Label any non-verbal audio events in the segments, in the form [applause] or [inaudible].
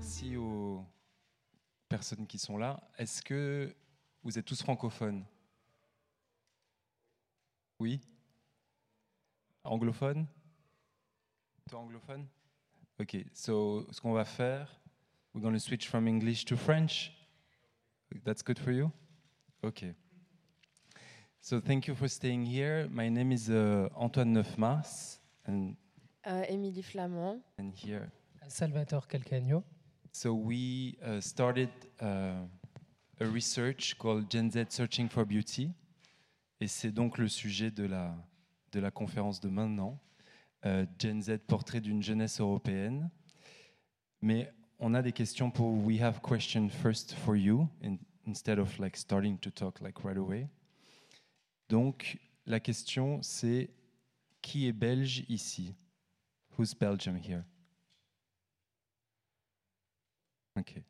merci aux personnes qui sont là. Est-ce que vous êtes tous francophones? Oui? Anglophone? Toi anglophone? Ok, so ce qu'on va faire, we're going to switch from English to French. That's good for you? Okay. So thank you for staying here. My name is uh, Antoine Neufmas, and, Euh, Émilie Flamand. and here Salvatore Calcagno. So we uh, started uh, a research called Gen Z Searching for Beauty, et c'est donc le sujet de la, de la conférence de maintenant, euh, Gen Z portrait d'une jeunesse européenne. Mais on a des questions pour we have questions first for you in- instead of like starting to talk like right away. Donc la question c'est qui est belge ici? Who's Belgium here? Okay.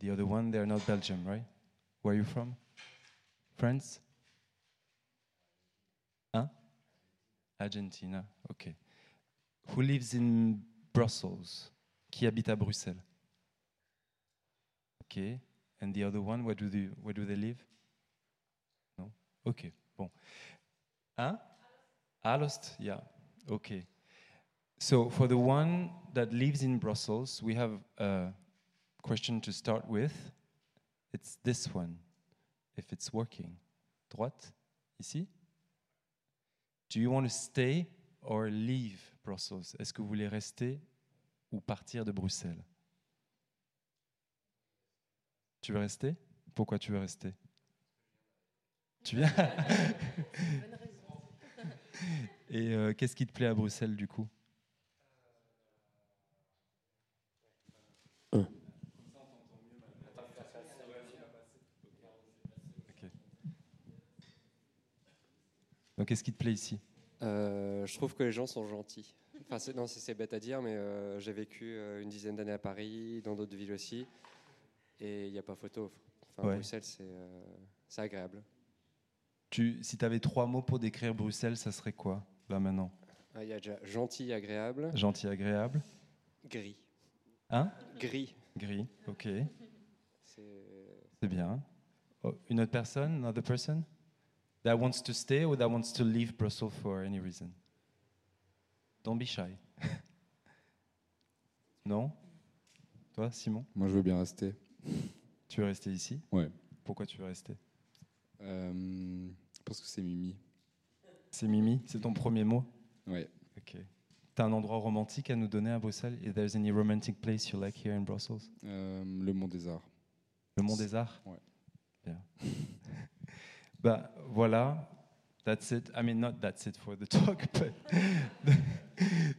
The other one, they're not Belgium, right? Where are you from? France? Hein? Argentina, okay. Who lives in Brussels? Qui habite à Bruxelles? Okay. And the other one, where do they, where do they live? No? Okay, bon. Hein? Alost? Yeah, okay. So for the one that lives in Brussels, we have a question to start with. It's this one, if it's working. Droite, ici. Do you want to stay or leave Brussels? Est-ce que vous voulez rester ou partir de Bruxelles? Tu veux rester? Pourquoi tu veux rester? Tu viens? [laughs] Et euh, qu'est-ce qui te plaît à Bruxelles du coup? Donc qu'est-ce qui te plaît ici? Euh, je trouve que les gens sont gentils. Enfin, c'est- non, c'est c'est bête à dire, mais euh, j'ai vécu euh, une dizaine d'années à Paris, dans d'autres villes aussi, et il n'y a pas photo. Enfin, Ouais. Bruxelles, c'est c'est agréable. Tu, si tu avais trois mots pour décrire Bruxelles, ça serait quoi, là maintenant? Ah, Il y a déjà gentil, agréable, Gentil, agréable. gris. Hein? Gris. Gris, ok, C'est c'est bien. Oh, une autre personne, another person? That wants to stay or that wants to leave Brussels for any reason? Don't be shy. [laughs] non? Toi, Simon? Moi, je veux bien rester. Tu veux rester ici? Ouais. Pourquoi tu veux rester? Euh, parce que c'est Mimi. C'est Mimi, c'est ton premier mot? Ouais. Ok. T'as un endroit romantique à nous donner à Bruxelles? If there's any romantic place you like here in Brussels? Euh, le Mont des Arts. Le Mont des Arts? Ouais. Bien. [laughs] bah voilà, that's it. I mean, not that's it for the [laughs] talk, but the,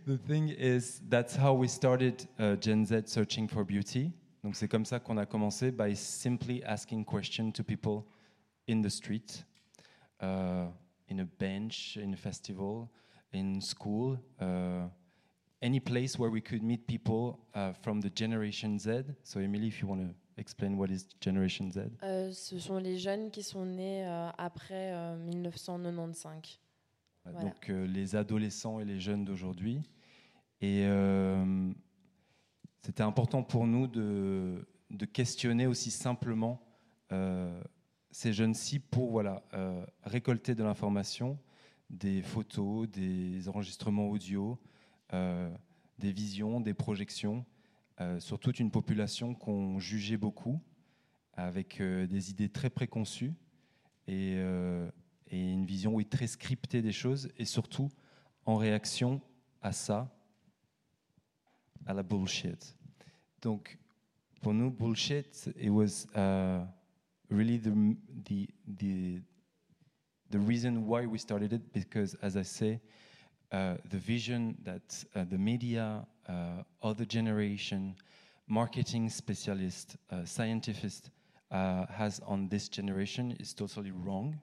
the thing is, that's how we started uh, Gen Z searching for beauty. Donc c'est comme ça qu'on a commencé by simply asking questions to people in the street, uh, in a bench, in a festival, in school, uh, any place where we could meet people uh, from the Generation Z. So Emily, if you want to explain what is Generation Z. Euh, ce sont les jeunes qui sont nés euh, après euh, 1995. Ouais, Voilà. Donc euh, les adolescents et les jeunes d'aujourd'hui. Et euh, c'était important pour nous de, de questionner aussi simplement euh, ces jeunes-ci pour voilà, euh, récolter de l'information, des photos, des enregistrements audio, euh, des visions, des projections, euh, sur toute une population qu'on jugeait beaucoup, avec euh, des idées très préconçues et, euh, une vision très scriptée des choses, et surtout en réaction à ça, à la bullshit. Donc, pour nous, bullshit, it was uh, really the, the, the, the reason why we started it, because as I say, uh, the vision that uh, the media, other generation, marketing specialist, uh, scientist uh, has on this generation is totally wrong.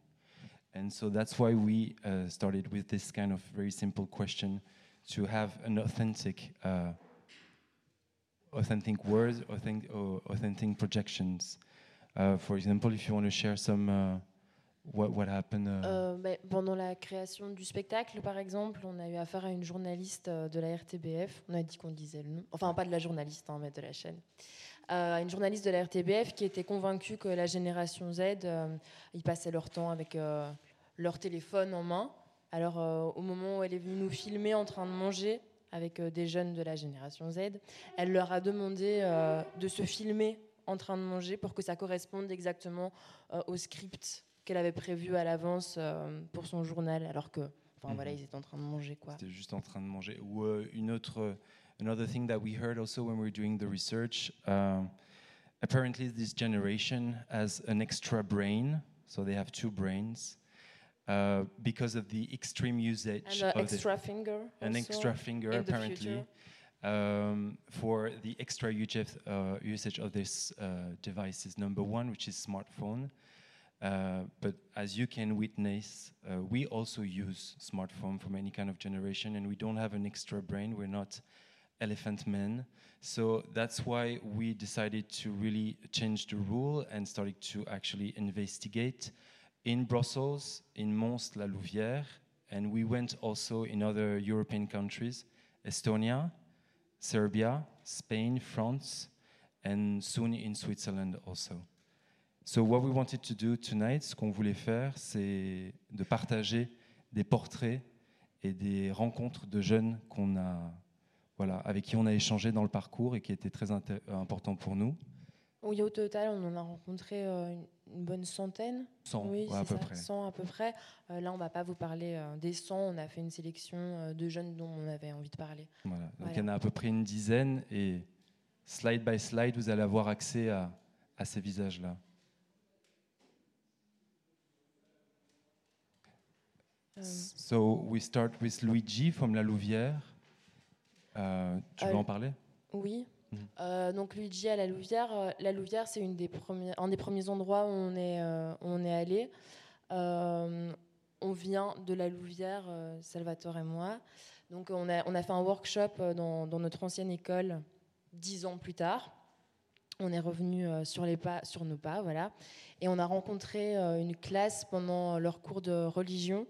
And so that's why we uh, started with this kind of very simple question to have an authentic, uh, authentic words, authentic, authentic projections. Uh, for example, if you want to share some, uh, what, what happened. Uh, Euh, ben, pendant la création du spectacle, par exemple, on a eu affaire à une journaliste euh, de la RTBF. On a dit qu'on disait le nom. Enfin, pas de la journaliste, hein, mais de la chaîne. Euh, une journaliste de la RTBF qui était convaincue que la génération Z, euh, ils passaient leur temps avec euh, leur téléphone en main. Alors, euh, au moment où elle est venue nous filmer en train de manger avec euh, des jeunes de la génération Z, elle leur a demandé euh, de se filmer en train de manger pour que ça corresponde exactement euh, au script qu'elle avait prévu à l'avance euh, pour son journal, alors que, enfin Mhm. voilà, ils étaient en train de manger quoi. C'était juste en train de manger. Ou euh, une autre, euh, another thing that we heard also when we were doing the research. um, apparently, this generation has an extra brain, so they have two brains, uh, because of the extreme usage And uh, of extra finger. an extra finger apparently um, for the extra usage, uh, usage of this uh, devices. Number one, which is smartphone. Uh, but as you can witness, uh, we also use smartphone from any kind of generation, and we don't have an extra brain. We're not elephant men. So that's why we decided to really change the rule and started to actually investigate in Brussels, in Mons, La Louvière, and we went also in other European countries, Estonia, Serbia, Spain, France, and soon in Switzerland also. So what we wanted to do tonight, ce qu'on voulait faire, c'est de partager des portraits et des rencontres de jeunes qu'on a, voilà, avec qui on a échangé dans le parcours et qui étaient très importants pour nous. Oui, au total, on en a rencontré euh, une, bonne centaine. 100 oui, ouais, à peu ça, près. 100 à peu près. Euh, là, on va pas vous parler euh, des 100. On a fait une sélection euh, de jeunes dont on avait envie de parler. Voilà. Donc Voilà. il y en a à peu près une dizaine et slide by slide, vous allez avoir accès à, à ces visages-là. So we start with Luigi from La Louvière. Euh, tu veux Euh, en parler? Oui. Mhm. Euh, donc Luigi à la Louvière. euh, la Louvière, c'est une des premiers, un des premiers endroits où on est, euh, où on est allé. Euh, on vient de la Louvière, euh, Salvatore et moi. Donc on a, on a fait un workshop euh, dans, dans notre ancienne école dix ans plus tard. On est revenu euh, sur, les pas, sur nos pas, voilà. Et on a rencontré euh, une classe pendant leur cours de religion.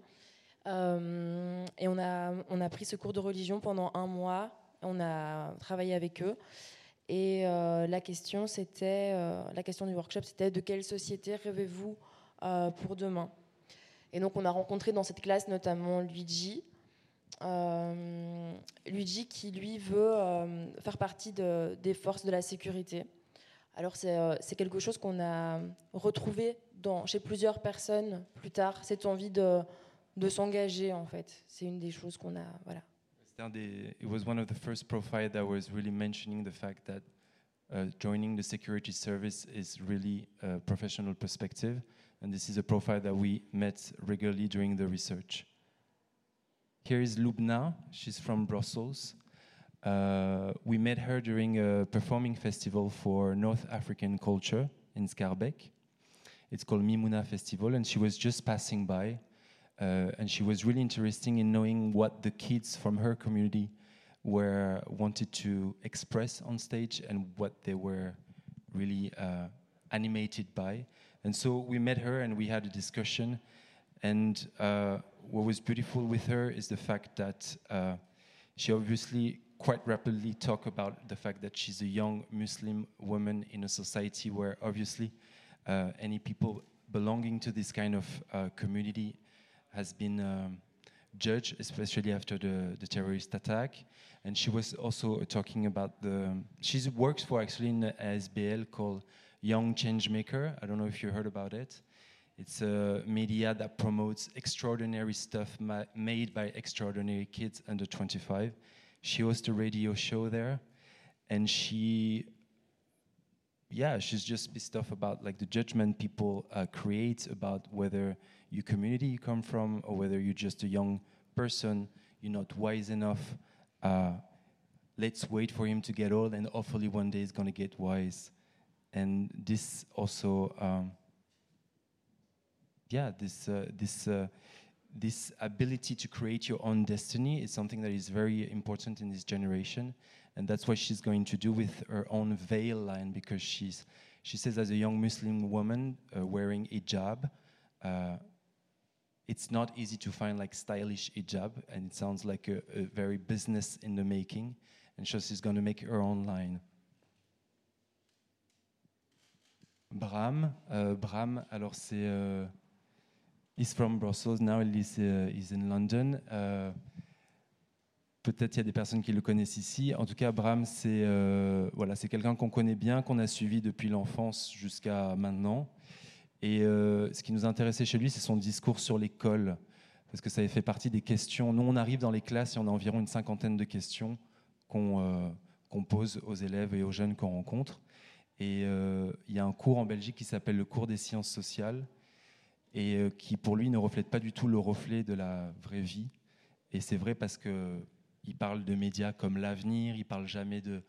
Euh, et on a, on a pris ce cours de religion pendant un mois. On a travaillé avec eux. Et euh, la question, c'était, euh, la question du workshop, c'était de quelle société rêvez-vous pour demain? Et donc, on a rencontré dans cette classe notamment Luigi. Luigi qui, lui, veut faire partie de- des forces de la sécurité. Alors, c'est euh, quelque chose qu'on a retrouvé chez plusieurs personnes plus tard, cette envie de, de s'engager, en fait. C'est une des choses qu'on a. Voilà. It was one of the first profiles that was really mentioning the fact that uh, joining the security service is really a professional perspective, and this is a profile that we met regularly during the research. Here is Lubna. She's from Brussels. Uh, we met her during a performing festival for North African culture in Schaerbeek. It's called Mimuna Festival, and she was just passing by. Uh, and she was really interested in knowing what the kids from her community were wanted to express on stage and what they were really uh, animated by. And so we met her and we had a discussion. And uh, what was beautiful with her is the fact that uh, she obviously quite rapidly talked about the fact that she's a young Muslim woman in a society where obviously uh, any people belonging to this kind of uh, community has been um, judged, especially after the, the terrorist attack. And she was also talking about the. She works for actually in an ASBL called Young Changemaker. I don't know if you heard about it. It's a media that promotes extraordinary stuff ma- made by extraordinary kids under 25. She hosts a radio show there, and she yeah, she's just pissed off about like the judgment people uh, create about whether your community you come from or whether you're just a young person, you're not wise enough. Uh, let's wait for him to get old, and hopefully one day he's gonna get wise. And this also, um, yeah, this uh, this. Uh, this ability to create your own destiny is something that is very important in this generation and that's what she's going to do with her own veil line because she's she says as a young muslim woman uh, wearing hijab uh, it's not easy to find like stylish hijab, and it sounds like a, a very business in the making. And so she's going to make her own line. Bram, euh, Bram, alors c'est, euh, he's from Brussels now, he's, uh, he's in London. Peut-être il y a des personnes qui le connaissent ici. En tout cas, Bram, c'est euh, voilà, c'est quelqu'un qu'on connaît bien, qu'on a suivi depuis l'enfance jusqu'à maintenant. Et euh, ce qui nous intéressait chez lui, c'est son discours sur l'école, parce que ça avait fait partie des questions. Nous, on arrive dans les classes et on a environ une cinquantaine de questions qu'on euh, pose aux élèves et aux jeunes qu'on rencontre. Et il y a un cours en Belgique qui s'appelle le cours des sciences sociales, et qui pour lui ne reflète pas du tout le reflet de la vraie vie. Et c'est vrai parce que il parle de médias comme l'avenir, il parle jamais de,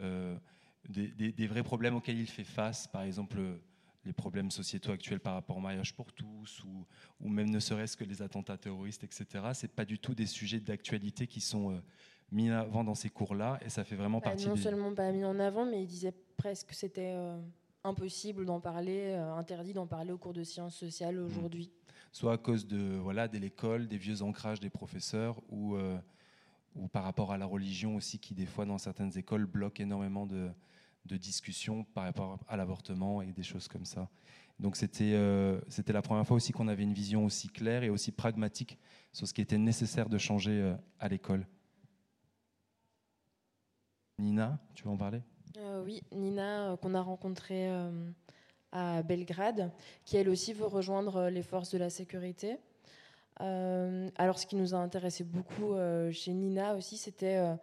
euh, des, des- des vrais problèmes auxquels il fait face, par exemple euh, les problèmes sociétaux actuels par rapport au mariage pour tous, ou, ou même ne serait-ce que les attentats terroristes, etc. C'est pas du tout des sujets d'actualité qui sont euh, mis en avant dans ces cours-là, et ça fait vraiment Bah, partie non des... seulement pas mis en avant, mais il disait presque que c'était euh, impossible d'en parler, euh, interdit d'en parler au cours de sciences sociales Mm. aujourd'hui. soit à cause de voilà de l'école, des vieux ancrages des professeurs, ou, ou par rapport à la religion aussi, qui des fois dans certaines écoles bloque énormément de, discussions par rapport à l'avortement et des choses comme ça. Donc c'était euh, c'était la première fois aussi qu'on avait une vision aussi claire et aussi pragmatique sur ce qui était nécessaire de changer euh, à l'école. Nina, tu veux en parler? Euh, oui, Nina, qu'on a rencontrée à Belgrade, qui elle aussi veut rejoindre les forces de la sécurité. Euh, alors, ce qui nous a intéressé beaucoup euh, chez Nina aussi, c'était. euh,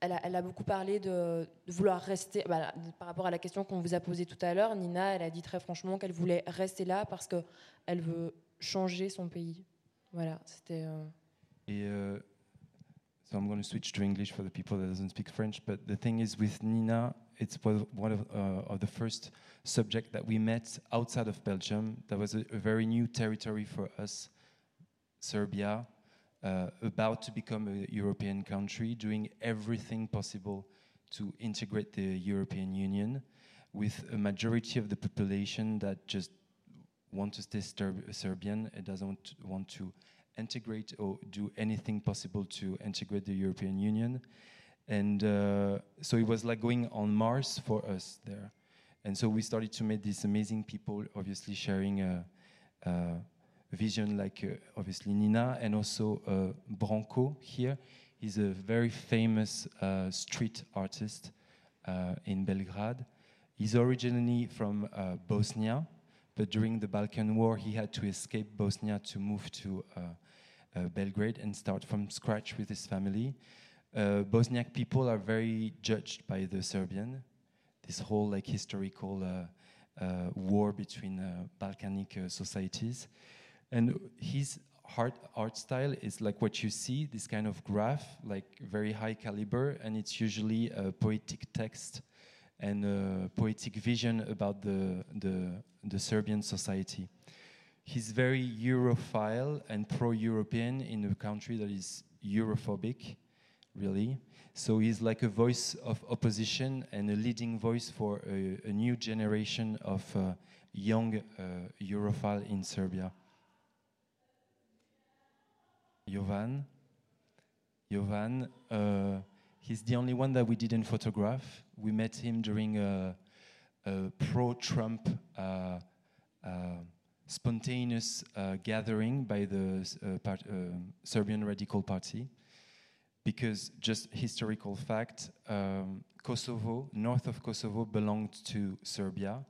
elle, a, beaucoup parlé de, vouloir rester. bah, par rapport à la question qu'on vous a posée tout à l'heure, Nina, elle a dit très franchement qu'elle voulait rester là parce qu'elle veut changer son pays. Voilà, c'était. euh, Et euh, so I'm going to switch to English for the people that doesn't speak French. But the thing is, with Nina, it's one of, uh, of the first subject that we met outside of Belgium. That was a, a very new territory for us, Serbia, uh, about to become a European country, doing everything possible to integrate the European Union, with a majority of the population that just want to stay Serb- Serbian and doesn't want to, integrate or do anything possible to integrate the European Union. And uh, so it was like going on Mars for us there. And so we started to meet these amazing people, obviously sharing a, a vision like uh, obviously Nina and also uh, Branco here. He's a very famous uh, street artist in Belgrade. He's originally from Bosnia, but during the Balkan War, he had to escape Bosnia to move to Belgrade and start from scratch with his family. Uh, Bosniak people are very judged by the Serbian. This whole like historical uh, uh, war between Balkanic societies, and his art art style is like what you see, this kind of graph, like very high caliber, and it's usually a poetic text and a poetic vision about the, the, the Serbian society. He's very Europhile and pro European in a country that is Europhobic, really. So he's like a voice of opposition and a leading voice for a, a new generation of uh, young uh, Europhile in Serbia. Jovan. Jovan, uh, he's the only one that we didn't photograph. We met him during a, a pro Trump uh, uh, spontaneous uh, gathering by the uh, part, Serbian Radical Party. Because, just historical fact, um, Kosovo, north of Kosovo, belonged to Serbia.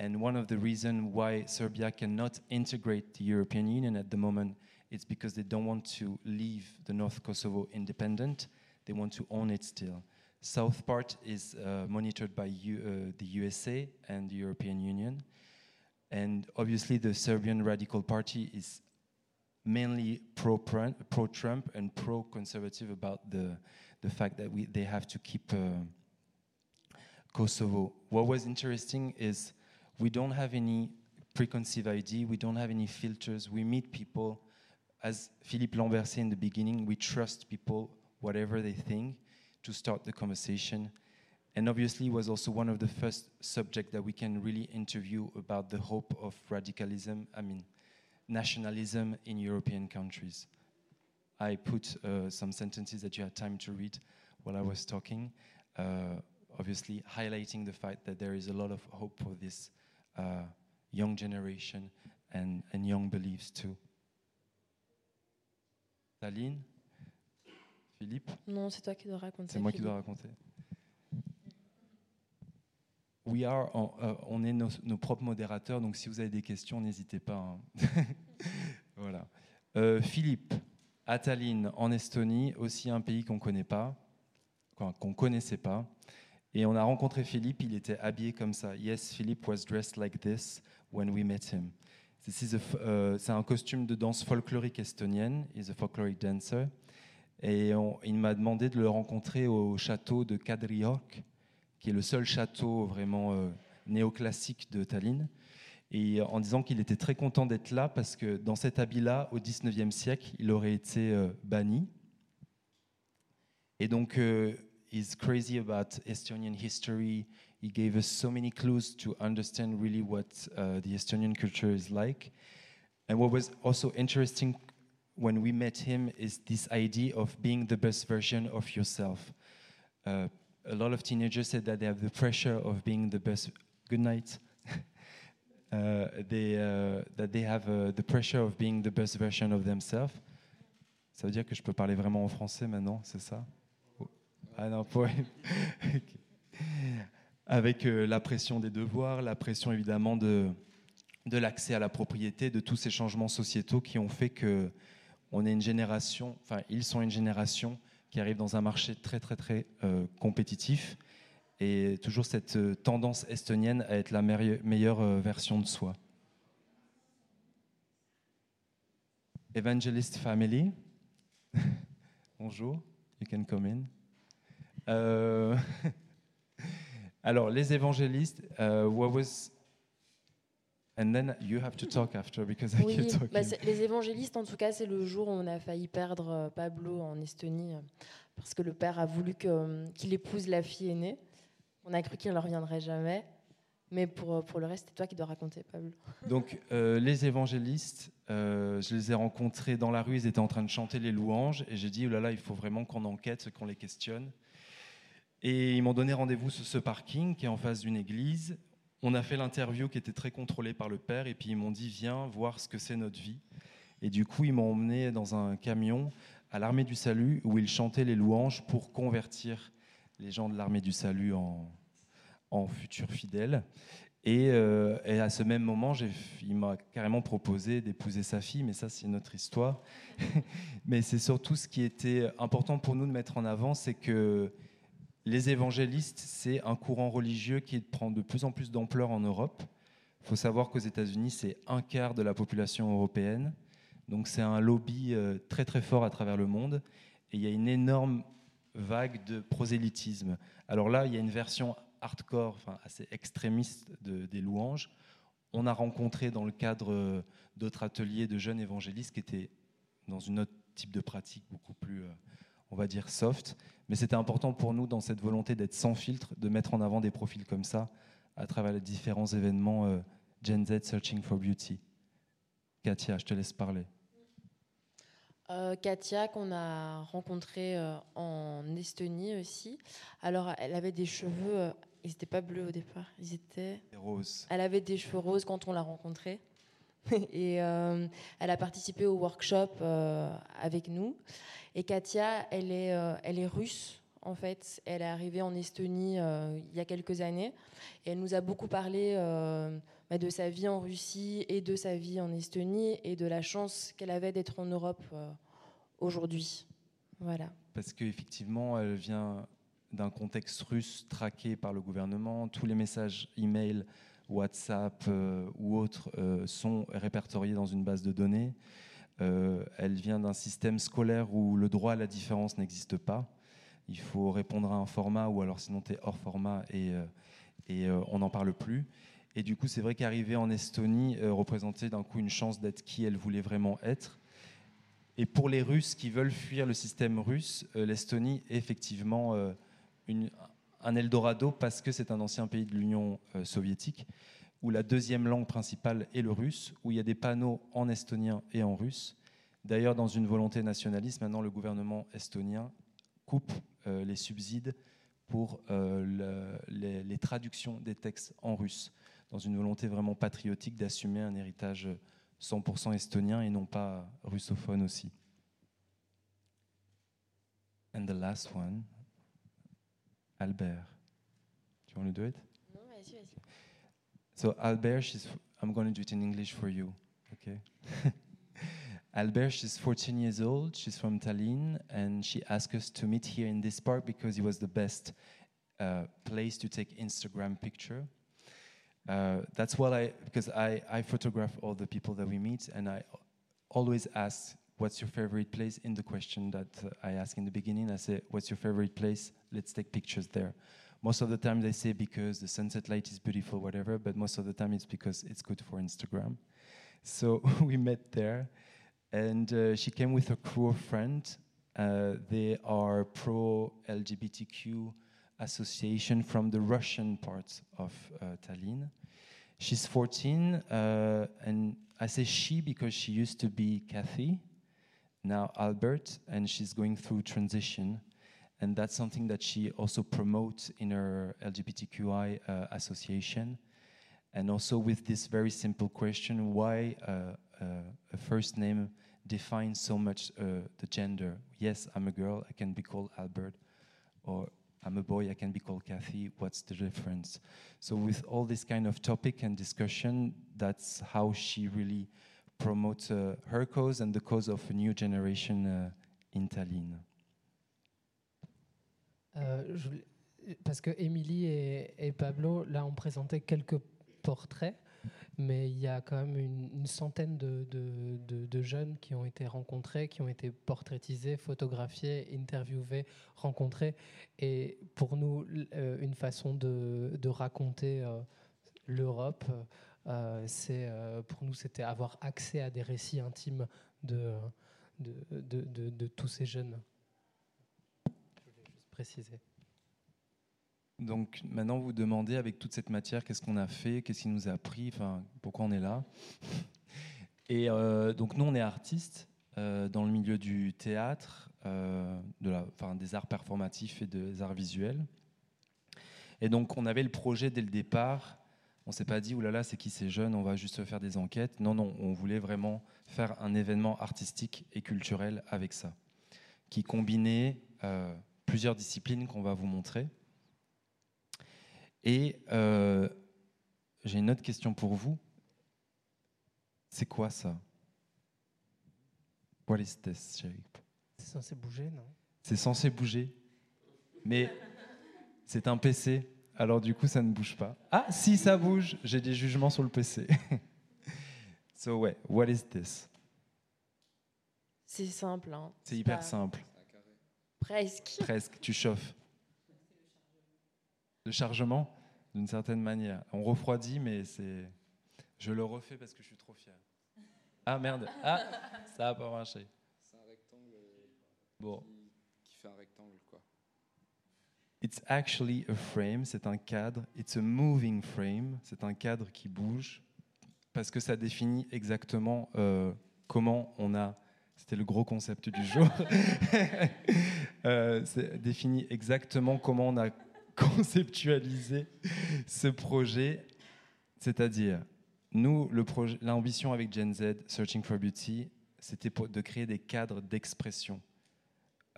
And one of the reasons why Serbia cannot integrate the European Union at the moment is because they don't want to leave the North Kosovo independent. They want to own it still. South part is uh, monitored by U, uh, the USA and the European Union. And obviously, the Serbian Radical Party is mainly pro pro Trump and pro conservative about the the fact that we they have to keep uh, Kosovo. What was interesting is we don't have any preconceived idea. We don't have any filters. We meet people, as Philippe Lambert said in the beginning. We trust people, whatever they think, to start the conversation. And obviously, was also one of the first subjects that we can really interview about the hope of radicalism. I mean, nationalism in European countries. I put uh, some sentences that you had time to read while I was talking, uh, obviously highlighting the fact that there is a lot of hope for this uh, young generation and, and young beliefs too. Taline Philippe Non, c'est toi qui dois raconter. C'est moi qui dois raconter. We are, en- euh, on est nos, nos propres modérateurs, donc si vous avez des questions, n'hésitez pas. hein. [laughs] voilà. Euh, Philippe, à Tallinn, en Estonie, aussi un pays qu'on connaît pas, qu'on connaissait pas. Et on a rencontré Philippe, il était habillé comme ça. Yes, Philippe was dressed like this when we met him. Euh, c'est un costume de danse folklorique estonienne. He's a folkloric dancer. Et il m'a demandé de le rencontrer au château de Kadriorg, qui est le seul château vraiment euh, néoclassique de Tallinn. Et en disant qu'il était très content d'être là parce que dans cet habit-là, au 19e siècle, il aurait été euh, banni. Et donc, euh, he's crazy about Estonian history. He gave us so many clues to understand really what uh, the Estonian culture is like. And what was also interesting when we met him is this idea of being the best version of yourself. Uh, a lot of teenagers said that they have the pressure of being the best. Good night. [laughs] uh, they, uh, that they have uh, the pressure of being the best version of themselves. Ça veut dire que je peux parler vraiment en français maintenant, c'est ça Oh. Ah non, pour- [laughs] Ok. Avec euh, la pression des devoirs, la pression évidemment de, l'accès à la propriété, de tous ces changements sociétaux qui ont fait que on est une génération, enfin ils sont une génération qui arrive dans un marché très très très euh, compétitif et toujours cette euh, tendance estonienne à être la meilleure, version de soi. Evangelist family, [laughs] bonjour, you can come in. [laughs] Alors les évangélistes, euh, what was And then you have to talk after because I Oui, keep talking. bah, les évangélistes, en tout cas, c'est le jour où on a failli perdre euh, Pablo en Estonie, euh, parce que le père a voulu qu'il épouse la fille aînée. On a cru qu'il ne reviendrait jamais. Mais pour, pour le reste, c'est toi qui dois raconter, Pablo. Donc, euh, les évangélistes, euh, je les ai rencontrés dans la rue, ils étaient en train de chanter les louanges, et j'ai dit, oh là là, il faut vraiment qu'on enquête, qu'on les questionne. Et ils m'ont donné rendez-vous sur ce parking qui est en face d'une église. On a fait l'interview qui était très contrôlée par le père, et puis ils m'ont dit, viens voir ce que c'est notre vie. Et du coup, ils m'ont emmené dans un camion à l'armée du salut, où ils chantaient les louanges pour convertir les gens de l'armée du salut en, futurs fidèles. Et, euh, et à ce même moment, il m'a carrément proposé d'épouser sa fille, mais ça, c'est une autre histoire. [laughs] mais c'est surtout ce qui était important pour nous de mettre en avant, c'est que les évangélistes, c'est un courant religieux qui prend de plus en plus d'ampleur en Europe. Il faut savoir qu'aux États-Unis, c'est un quart de la population européenne. Donc c'est un lobby euh, très très fort à travers le monde. Et il y a une énorme vague de prosélytisme. Alors là, il y a une version hardcore, enfin, assez extrémiste de- des louanges. On a rencontré dans le cadre euh, d'autres ateliers de jeunes évangélistes qui étaient dans une autre type de pratique beaucoup plus, euh, on va dire, soft. Mais c'était important pour nous, dans cette volonté d'être sans filtre, de mettre en avant des profils comme ça à travers les différents événements euh, Gen Z Searching for Beauty. Katia, je te laisse parler. Euh, Katia, qu'on a rencontrée euh, en Estonie aussi. Alors, elle avait des cheveux, euh, ils n'étaient pas bleus au départ, ils étaient Et Rose. Elle avait des cheveux roses quand on l'a rencontrée. [laughs] Et euh, elle a participé au workshop euh, avec nous. Et Katia, elle est, euh, elle est russe, en fait. Elle est arrivée en Estonie il y a quelques années. Et elle nous a beaucoup parlé bah, de sa vie en Russie et de sa vie en Estonie et de la chance qu'elle avait d'être en Europe aujourd'hui. Voilà. Parce qu'effectivement, elle vient d'un contexte russe traqué par le gouvernement. Tous les messages email, WhatsApp euh, ou autres euh, sont répertoriés dans une base de données. Euh, elle vient d'un système scolaire où le droit à la différence n'existe pas. Il faut répondre à un format ou alors sinon tu es hors format et, et on n'en parle plus. Et du coup, c'est vrai qu'arriver en Estonie représentait d'un coup une chance d'être qui elle voulait vraiment être. Et pour les Russes qui veulent fuir le système russe, l'Estonie est effectivement une- un Eldorado parce que c'est un ancien pays de l'Union euh, soviétique. où la deuxième langue principale est le russe, où il y a des panneaux en estonien et en russe. D'ailleurs, dans une volonté nationaliste, maintenant le gouvernement estonien coupe euh, les subsides pour euh, le, les, traductions des textes en russe, dans une volonté vraiment patriotique d'assumer un héritage 100% estonien et non pas russophone aussi. And the last one, Albert. Do you want to do it? Non, vas-y, vas-y. So Albert, she's, I'm going to do it in English for you, okay? [laughs] Albert, she's 14 years old. She's from Tallinn, and she asked us to meet here in this park because it was the best uh, place to take Instagram picture. Uh, that's what I because I, I photograph all the people that we meet, and I always ask, "What's your favorite place?" In the question that uh, I ask in the beginning, I say, "What's your favorite place? Let's take pictures there." Most of the time, they say because the sunset light is beautiful, whatever. But most of the time, it's because it's good for Instagram. So [laughs] we met there and uh, she came with a crew of friends. Uh, they are pro LGBTQ association from the Russian part of uh, Tallinn. She's 14, uh, and I say she because she used to be Kathy, now Albert, and she's going through transition. And that's something that she also promotes in her LGBTQI uh, association. And also with this very simple question why uh, uh, a first name defines so much uh, the gender. Yes, I'm a girl, I can be called Albert, or I'm a boy, I can be called Kathy. What's the difference? So, with all this kind of topic and discussion, that's how she really promotes uh, her cause and the cause of a new generation uh, in Tallinn. Euh, parce que Émilie et, Pablo, là, ont présenté quelques portraits. mais il y a quand même une, centaine de, jeunes qui ont été rencontrés, qui ont été portraitisés, photographiés, interviewés, rencontrés. Et pour nous, euh, une façon de, raconter euh, l'Europe, c'est pour nous, c'était avoir accès à des récits intimes de, de, tous ces jeunes. Je voulais juste préciser. Donc maintenant, vous demandez avec toute cette matière, qu'est-ce qu'on a fait, qu'est-ce qui nous a enfin, pourquoi on est là. [laughs] Et euh, donc nous, on est artistes euh, dans le milieu du théâtre, euh, de la, enfin, des arts performatifs et des arts visuels. Et donc on avait le projet dès le départ. On s'est pas dit, oulala, là là, c'est qui ces jeunes, on va juste faire des enquêtes. Non, non, on voulait vraiment faire un événement artistique et culturel avec ça, qui combinait plusieurs disciplines qu'on va vous montrer. Et euh, j'ai une autre question pour vous. C'est quoi ça? What is this shape? C'est censé bouger, non? C'est censé bouger. Mais c'est un PC. Alors du coup, ça ne bouge pas. Ah, si ça bouge, j'ai des jugements sur le PC. [laughs] so ouais, what is this? C'est simple. Hein. C'est hyper simple. Presque. Presque. Tu chauffes de chargement, d'une certaine manière. On refroidit, mais c'est. Je le refais parce que je suis trop fier. Ah merde, ah, ça a pas marché. C'est un rectangle bon. qui, fait un rectangle. It's actually a frame, c'est un cadre. It's a moving frame, c'est un cadre qui bouge, parce que ça définit exactement euh, comment on a. C'était le gros concept du jour. [laughs] euh, définit exactement comment on a conceptualiser ce projet. C'est-à-dire, nous, l'ambition avec Gen Z, Searching for Beauty, c'était de créer des cadres d'expression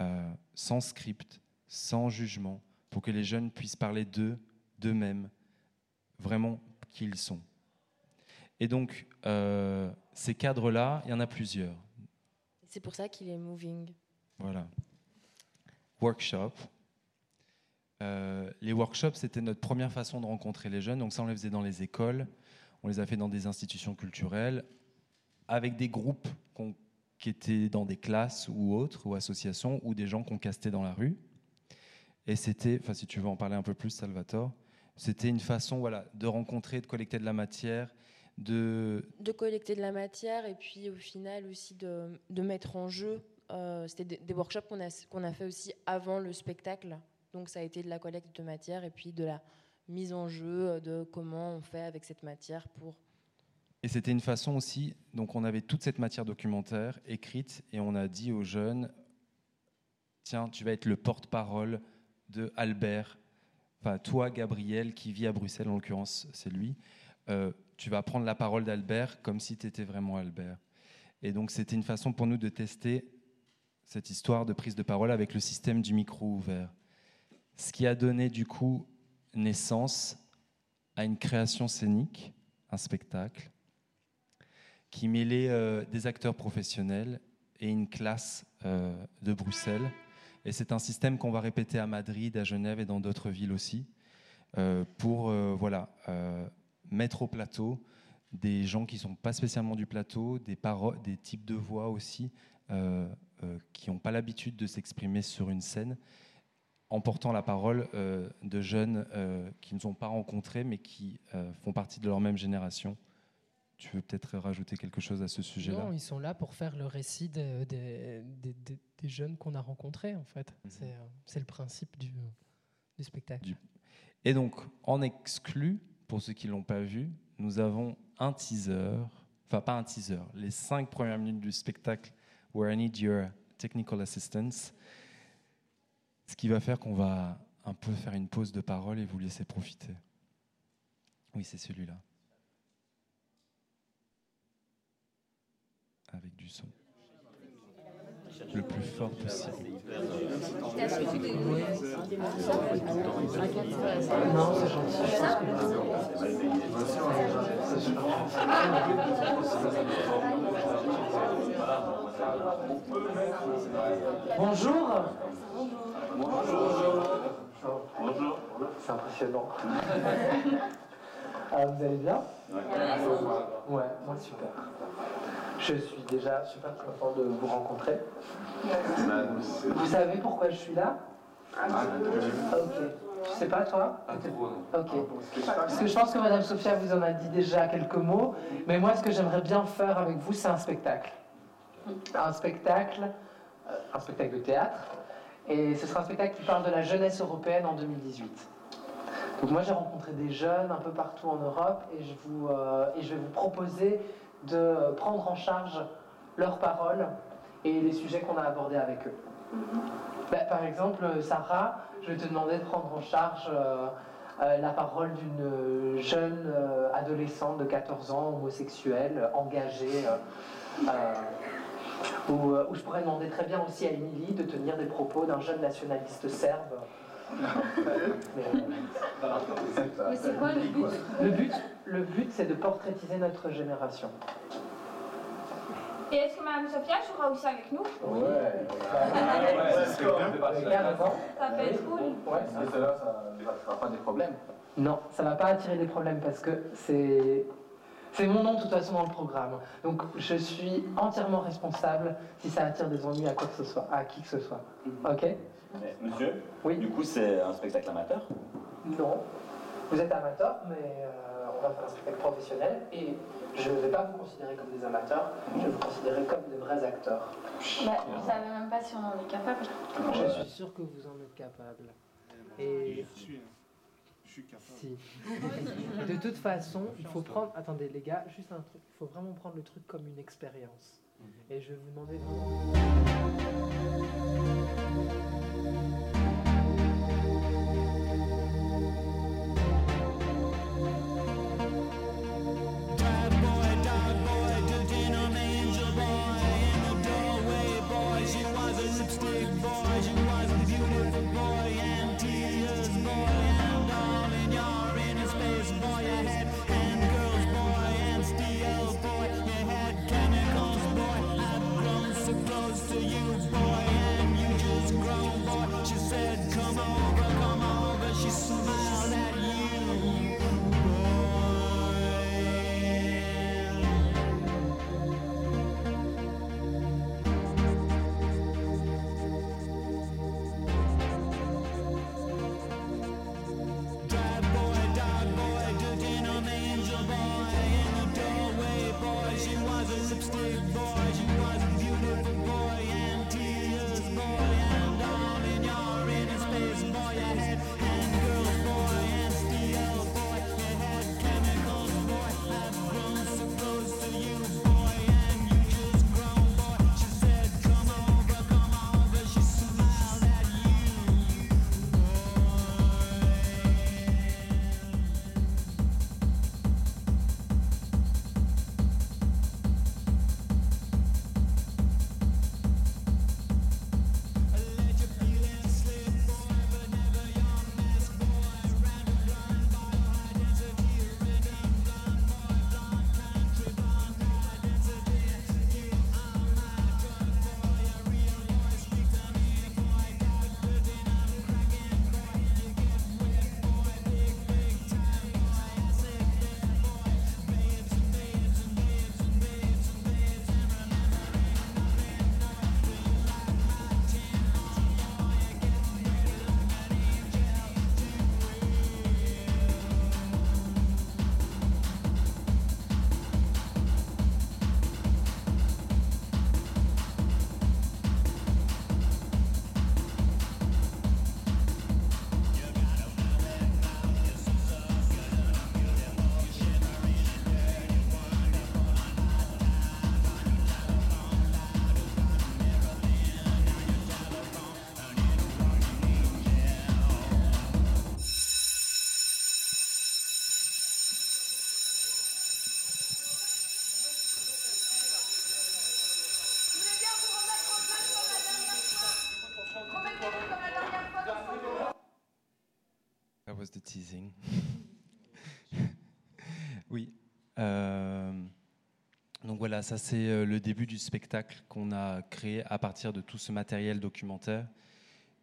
euh, sans script, sans jugement, pour que les jeunes puissent parler d'eux, d'eux-mêmes, vraiment qui ils sont. Et donc, euh, ces cadres-là, il y en a plusieurs. C'est pour ça qu'il est moving. Voilà. Workshop, euh, les workshops, c'était notre première façon de rencontrer les jeunes. Donc ça, on les faisait dans les écoles, on les a fait dans des institutions culturelles, avec des groupes qui étaient dans des classes ou autres, ou associations, ou des gens qu'on castait dans la rue. Et c'était, enfin si tu veux en parler un peu plus, Salvatore, c'était une façon voilà, de rencontrer, de collecter de la matière, de... De collecter de la matière et puis au final aussi de, de mettre en jeu. Euh, c'était des, workshops qu'on a, qu'on a fait aussi avant le spectacle. Donc ça a été de la collecte de matière et puis de la mise en jeu de comment on fait avec cette matière pour Et c'était une façon aussi, donc on avait toute cette matière documentaire écrite et on a dit aux jeunes, tiens, tu vas être le porte-parole de Albert, enfin toi Gabriel qui vit à Bruxelles en l'occurrence, c'est lui, euh, tu vas prendre la parole d'Albert comme si tu étais vraiment Albert. Et donc c'était une façon pour nous de tester cette histoire de prise de parole avec le système du micro ouvert. Ce qui a donné du coup naissance à une création scénique, un spectacle, qui mêlait euh, des acteurs professionnels et une classe euh, de Bruxelles. Et c'est un système qu'on va répéter à Madrid, à Genève et dans d'autres villes aussi, euh, pour euh, voilà, euh, mettre au plateau des gens qui ne sont pas spécialement du plateau, des, des types de voix aussi, qui n'ont pas l'habitude de s'exprimer sur une scène, en portant la parole de jeunes qui ne sont pas rencontrés, mais qui font partie de leur même génération. Tu veux peut-être rajouter quelque chose à ce sujet-là? Non, ils sont là pour faire le récit de- des- des- des- des jeunes qu'on a rencontrés, en fait. Mhm. C'est, euh, C'est le principe du, du spectacle. Du- Et donc, en exclu, pour ceux qui ne l'ont pas vu, nous avons un teaser, enfin pas un teaser, les cinq premières minutes du spectacle Where I Need Your Technical Assistance, ce qui va faire qu'on va un peu faire une pause de parole et vous laisser profiter. Oui, c'est celui-là. Avec du son. Le plus fort possible. Gentil. Bonjour. Bonjour. C'est impressionnant. Ah, vous allez bien? Ouais, moi super. Je suis déjà super content de vous rencontrer. Vous savez pourquoi je suis là Ok. Tu sais pas toi Ok. Parce que je pense que Madame Sophia vous en a dit déjà quelques mots, mais moi ce que j'aimerais bien faire avec vous, c'est un spectacle. Un spectacle, euh, un spectacle de théâtre, et ce sera un spectacle qui parle de la jeunesse européenne en 2018. Donc moi j'ai rencontré des jeunes un peu partout en Europe et je, vous, euh, et je vais vous proposer de prendre en charge leurs paroles et les sujets qu'on a abordés avec eux. Bah, par exemple, Sarah, je vais te demander de prendre en charge euh, euh, la parole d'une jeune euh, adolescente de 14 ans, homosexuelle, engagée. euh, euh, ou, euh, ou je pourrais demander très bien aussi à Émilie de tenir des propos d'un jeune nationaliste serbe. [laughs] Mais, euh, Mais c'est quoi le but? Le but, le but c'est de portraitiser notre génération. Et est-ce que Madame Sophia jouera aussi avec nous? Carrément. Ça peut être cool. Ouais. cela, ça ne créera pas des problèmes. Non, ça va pas attirer des problèmes parce que c'est c'est mon nom de toute façon dans le programme. Donc je suis entièrement responsable si ça attire des ennuis à quoi que ce soit, à qui que ce soit. Ok? Mais, monsieur, Oui. du coup, c'est un spectacle amateur? Non. Vous êtes amateur, mais euh, un spectacle professionnel et je ne vais pas vous considérer comme des amateurs, je vais vous considérer comme des vrais acteurs. Bah, vous savez même pas si on en est capable. Je suis sûr que vous en êtes capable. Et Je suis, je suis capable. Si. De toute façon, il faut prendre. Attendez, les gars, juste un truc. Il faut vraiment prendre le truc comme une expérience. Et je vais vous demander [laughs] oui. Euh, donc voilà, ça c'est euh, le début du spectacle qu'on a créé à partir de tout ce matériel documentaire.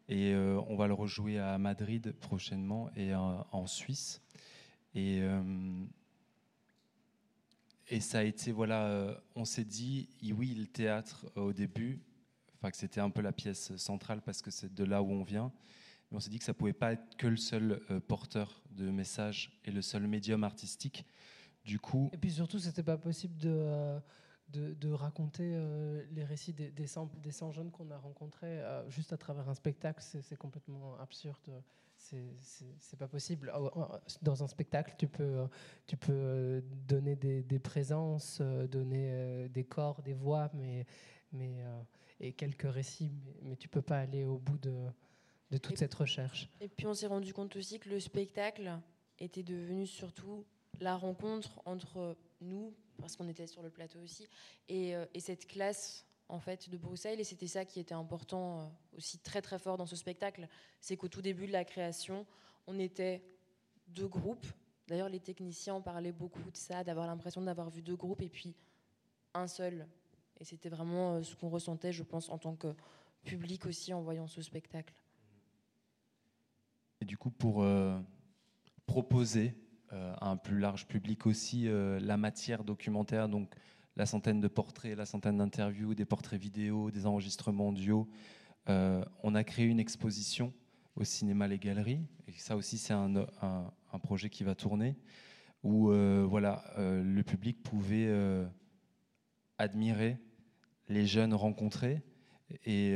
Et euh, on va le rejouer à Madrid prochainement et en, Suisse. Et, et ça a été, voilà, on s'est dit, oui, le théâtre au début, enfin que c'était un peu la pièce centrale parce que c'est de là où on vient. Mais on s'est dit que ça pouvait pas être que le seul euh, porteur de message et le seul médium artistique. Du coup, Et puis surtout, c'était pas possible de, euh, de, raconter euh, les récits des, des, 100, des 100 jeunes qu'on a rencontrés juste à travers un spectacle. C'est complètement absurde. C'est- pas possible. Oh, oh, Dans un spectacle, tu peux, tu peux donner des, présences, donner des corps, des voix, mais, mais, et quelques récits, mais, mais tu peux pas aller au bout de, de toute Et- cette recherche. Et puis on s'est rendu compte aussi que le spectacle était devenu surtout la rencontre entre nous, parce qu'on était sur le plateau aussi, et, euh, et cette classe en fait de Bruxelles. Et c'était ça qui était important euh, aussi très très fort dans ce spectacle, c'est qu'au tout début de la création, on était deux groupes. D'ailleurs, les techniciens en parlaient beaucoup de ça, d'avoir l'impression d'avoir vu deux groupes et puis un seul. Et c'était vraiment euh, ce qu'on ressentait, je pense, en tant que public aussi en voyant ce spectacle. Et du coup, pour euh, proposer euh, à un plus large public aussi euh, la matière documentaire, donc la centaine de portraits, la centaine d'interviews, des portraits vidéo, des enregistrements audio, on a créé une exposition au cinéma Les Galeries. Et ça aussi, c'est un, projet qui va tourner, où voilà, le public pouvait admirer les jeunes rencontrés et,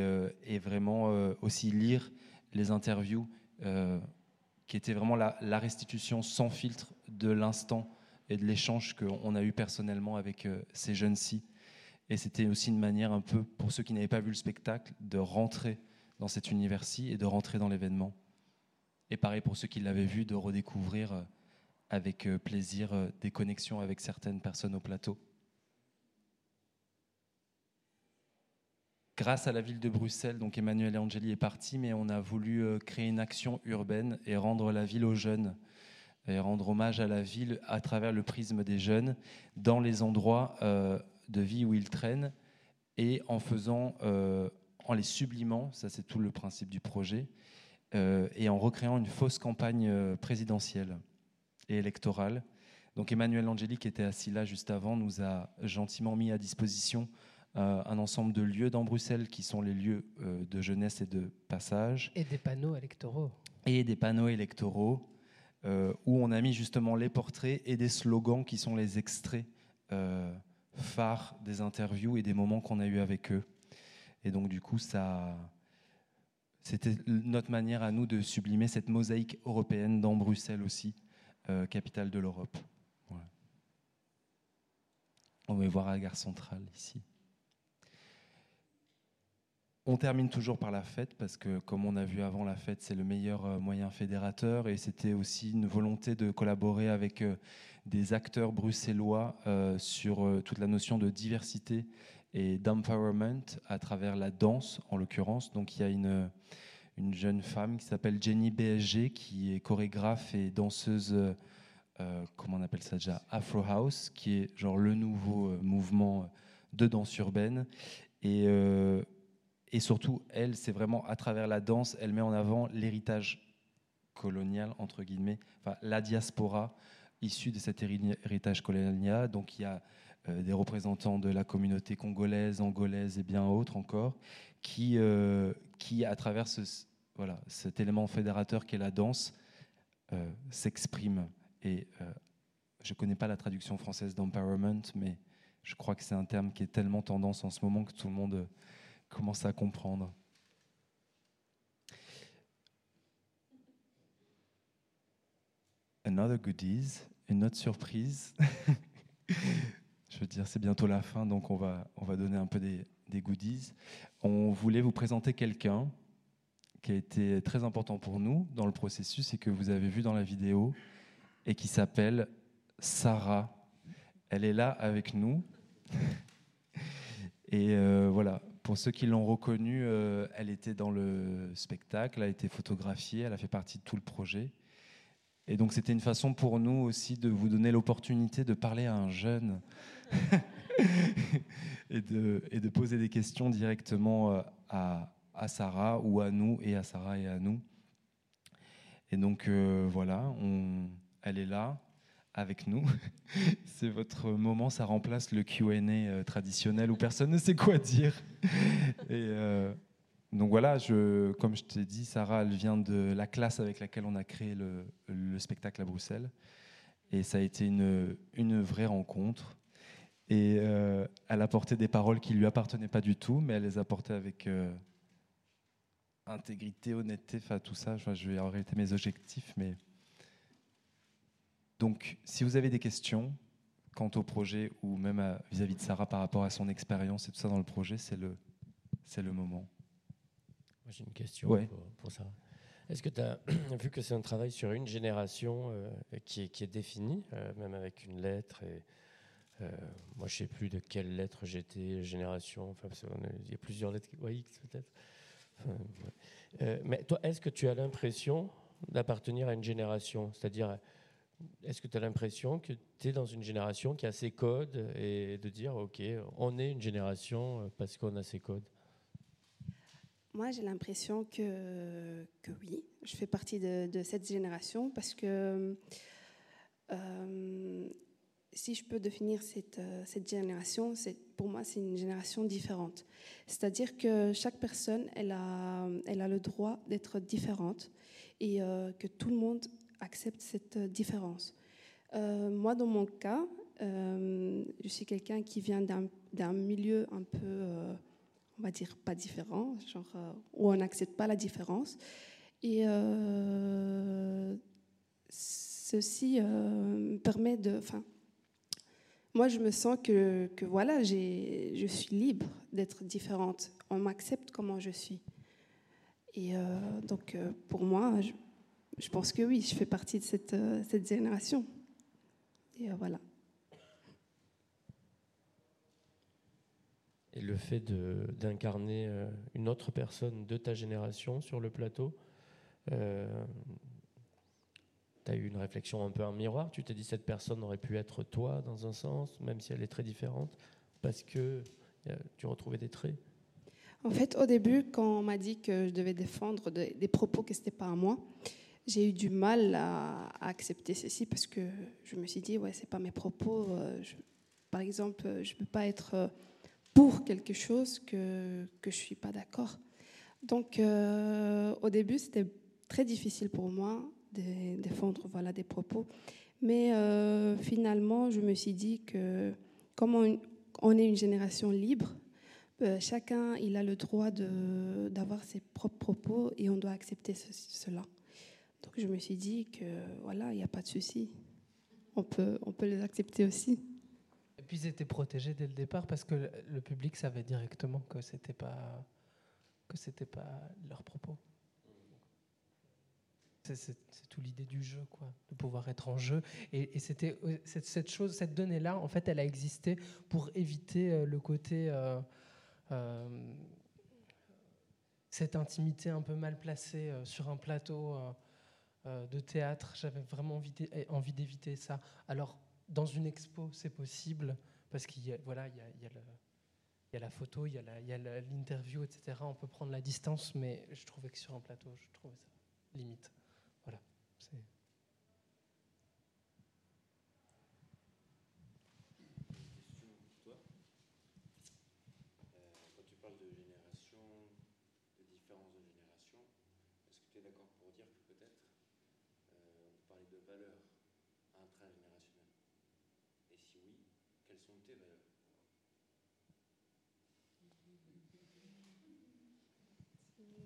vraiment aussi lire les interviews euh, qui étaient vraiment la, restitution sans filtre de l'instant et de l'échange qu'on a eu personnellement avec euh, ces jeunes-ci. Et c'était aussi une manière un peu, pour ceux qui n'avaient pas vu le spectacle, de rentrer dans cet univers-ci et de rentrer dans l'événement. Et pareil pour ceux qui l'avaient vu, de redécouvrir euh, avec plaisir des connexions avec certaines personnes au plateau. Grâce à la ville de Bruxelles, donc Emmanuel Angeli est parti, mais on a voulu euh, créer une action urbaine et rendre la ville aux jeunes, et rendre hommage à la ville à travers le prisme des jeunes, dans les endroits euh, de vie où ils traînent, et en faisant, euh, en les sublimant, ça c'est tout le principe du projet, et en recréant une fausse campagne présidentielle et électorale. Donc Emmanuel Angeli, qui était assis là juste avant, nous a gentiment mis à disposition euh, un ensemble de lieux dans Bruxelles qui sont les lieux euh, de jeunesse et de passage, Et des panneaux électoraux. et des panneaux électoraux euh, où on a mis justement les portraits et des slogans qui sont les extraits phares des interviews et des moments qu'on a eus avec eux. Et donc du coup, ça, c'était notre manière à nous de sublimer cette mosaïque européenne dans Bruxelles aussi, capitale de l'Europe. On va voir à la gare centrale ici. On termine toujours par la fête parce que, comme on a vu avant, la fête c'est le meilleur euh, moyen fédérateur et c'était aussi une volonté de collaborer avec euh, des acteurs bruxellois euh, sur toute la notion de diversité et d'empowerment à travers la danse en l'occurrence. Donc il y a une, une jeune femme qui s'appelle Jenny BSG qui est chorégraphe et danseuse, comment on appelle ça déjà, Afro House, qui est genre le nouveau mouvement de danse urbaine. Et, et surtout, elle, c'est vraiment à travers la danse, elle met en avant l'héritage colonial, entre guillemets, enfin la diaspora issue de cet héri- héritage colonial. Donc il y a euh, des représentants de la communauté congolaise, angolaise et bien autres encore, qui, euh, qui à travers voilà, cet élément fédérateur qu'est la danse, euh, s'expriment. Et je ne connais pas la traduction française d'empowerment, mais je crois que c'est un terme qui est tellement tendance en ce moment que tout le monde euh, commence à comprendre. Another goodies, une autre surprise. [laughs] Je veux dire, c'est bientôt la fin, donc on va, on va donner un peu des, des goodies. On voulait vous présenter quelqu'un qui a été très important pour nous dans le processus et que vous avez vu dans la vidéo et qui s'appelle Sarah. Elle est là avec nous. [laughs] Et euh, voilà, pour ceux qui l'ont reconnue, euh, elle était dans le spectacle, elle a été photographiée, elle a fait partie de tout le projet. Et donc c'était une façon pour nous aussi de vous donner l'opportunité de parler à un jeune [laughs] et, de, poser des questions directement euh, à, Sarah ou à nous et à Sarah et à nous. Et donc euh, voilà, elle est là avec nous. [laughs] C'est votre moment, ça remplace le Q&A euh, traditionnel où personne ne sait quoi dire. Et euh, donc voilà, comme je t'ai dit, Sarah, elle vient de la classe avec laquelle on a créé le, le spectacle à Bruxelles. Et ça a été une, vraie rencontre. Et euh, elle a porté des paroles qui lui appartenaient pas du tout, mais elle les a portées avec intégrité, honnêteté, tout ça. Je vais arrêter mes objectifs, mais donc si vous avez des questions quant au projet ou même vis-à-vis de Sarah par rapport à son expérience et tout ça dans le projet, c'est le c'est le moment. Moi, j'ai une question Ouais. pour, pour ça. Est-ce que tu as [clears throat] vu que c'est un travail sur une génération euh, qui, est, qui est définie, euh, même avec une lettre et, euh, Moi, je sais plus de quelle lettre j'étais, génération. Enfin, il y a plusieurs lettres. ouais, X peut-être. Enfin, ouais. Mais toi, est-ce que tu as l'impression d'appartenir à une génération? C'est-à-dire, est-ce que tu as l'impression que tu es dans une génération qui a ses codes et de dire, OK, on est une génération euh, parce qu'on a ses codes? Moi, j'ai l'impression que, que oui, je fais partie de, cette génération parce que euh, si je peux définir cette, euh, cette génération, pour moi, c'est une génération différente. C'est-à-dire que chaque personne, elle a, elle a le droit d'être différente et que tout le monde accepte cette euh, différence. Euh, moi, dans mon cas, euh, je suis quelqu'un qui vient d'un, milieu un peu... on va dire pas différent, genre où on n'accepte pas la différence. Et ceci me permet de, enfin, moi je me sens que, que voilà, je suis libre d'être différente. On m'accepte comment je suis. Et donc pour moi, je pense que oui, je fais partie de cette, euh, cette génération. Et euh, voilà. Et le fait d'incarner euh, une autre personne de ta génération sur le plateau, tu as eu une réflexion un peu en miroir? Tu t'es dit cette personne aurait pu être toi dans un sens, même si elle est très différente, parce que euh, tu retrouvais des traits? En fait, au début, quand on m'a dit que je devais défendre de- des propos que ce n'était pas à moi, j'ai eu du mal à, accepter ceci parce que je me suis dit, ouais, c'est pas mes propos. euh, par exemple, euh, je ne peux pas être euh, pour quelque chose que, que je ne suis pas d'accord. Donc, au début, c'était très difficile pour moi de défendre voilà, des propos. Mais finalement, je me suis dit que comme on, est une génération libre, chacun il a le droit d'avoir ses propres propos et on doit accepter ce- cela. Donc je me suis dit que voilà, il n'y a pas de souci. On peut, on peut les accepter aussi. Et puis ils étaient protégés dès le départ parce que le- public savait directement que c'était pas pas leurs propos. C'est- tout l'idée du jeu, quoi, de pouvoir être en jeu. Et, c'était euh, cette, chose, cette donnée-là, en fait, elle a existé pour éviter euh, le côté euh, cette intimité un peu mal placée sur un plateau de théâtre. J'avais vraiment eh, envie d'éviter ça. Alors, dans une expo, c'est possible, parce qu'il y a, voilà, il y a, la photo, il y a l'interview, etc. On peut prendre la distance, mais je trouvais que sur un plateau, je trouvais ça limite. Voilà Quand tu parles de génération, de différence de génération, est-ce que tu es d'accord pour dire que peut-être euh, on peut parler de valeurs intragénérationnelles Et si oui, quelles sont tes valeurs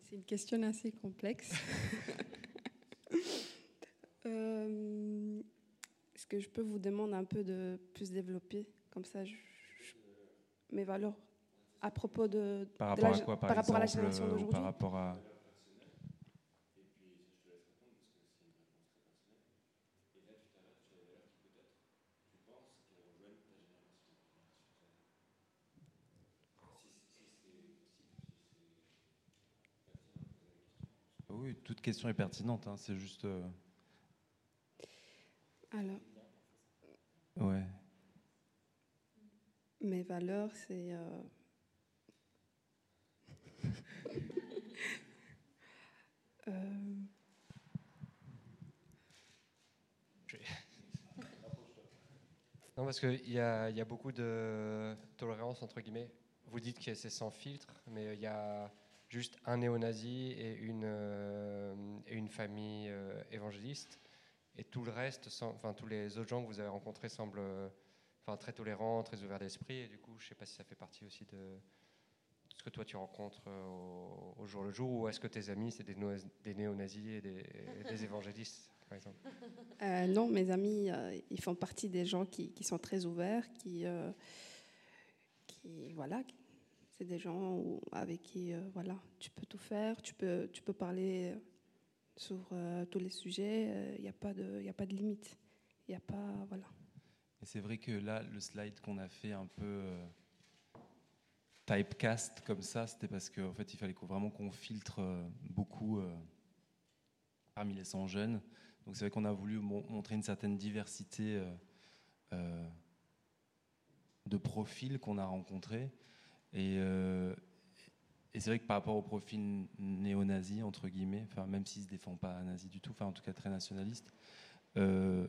C'est une question assez complexe. [laughs] Euh, Est-ce que je peux vous demander un peu de plus développer? Comme ça, je- je- mes valeurs à propos de. Par de rapport la à quoi, par, par rapport à la génération euh, ou d'aujourd'hui? Par rapport à. toute question est pertinente, hein, c'est juste. Euh, Alors. Ouais. Mes valeurs, c'est. Euh, [laughs] euh. Non, parce qu'il y y a beaucoup de tolérance, entre guillemets. Vous dites que c'est sans filtre, mais il y a juste un néo-nazi et une, euh, famille euh, évangéliste. Et tout le reste, enfin tous les autres gens que vous avez rencontrés semblent euh, enfin, très tolérants, très ouverts d'esprit. Et du coup, je ne sais pas si ça fait partie aussi de ce que toi tu rencontres au, jour le jour, ou est-ce que tes amis, c'est des, no- néo-nazis et des, évangélistes, par exemple? [laughs] Non, mes amis, ils font partie des gens qui, sont très ouverts, qui, qui voilà, c'est des gens avec qui, euh, voilà, tu peux tout faire, tu peux, tu peux parler sur euh, tous les sujets. Il n'y a pas de, a pas de limite. Il a pas, voilà. C'est vrai que là, le slide qu'on a fait un peu euh, typecast comme ça, c'était parce qu'en fait, il fallait vraiment qu'on filtre euh, beaucoup euh, parmi les 100 jeunes. Donc c'est vrai qu'on a voulu mon- montrer une certaine diversité euh, euh, de profils qu'on a rencontrés. Et, euh, et c'est vrai que par rapport au profil néo-nazi, entre guillemets, enfin, même s'il ne se défend pas nazi du tout, enfin en tout cas très nationaliste, euh,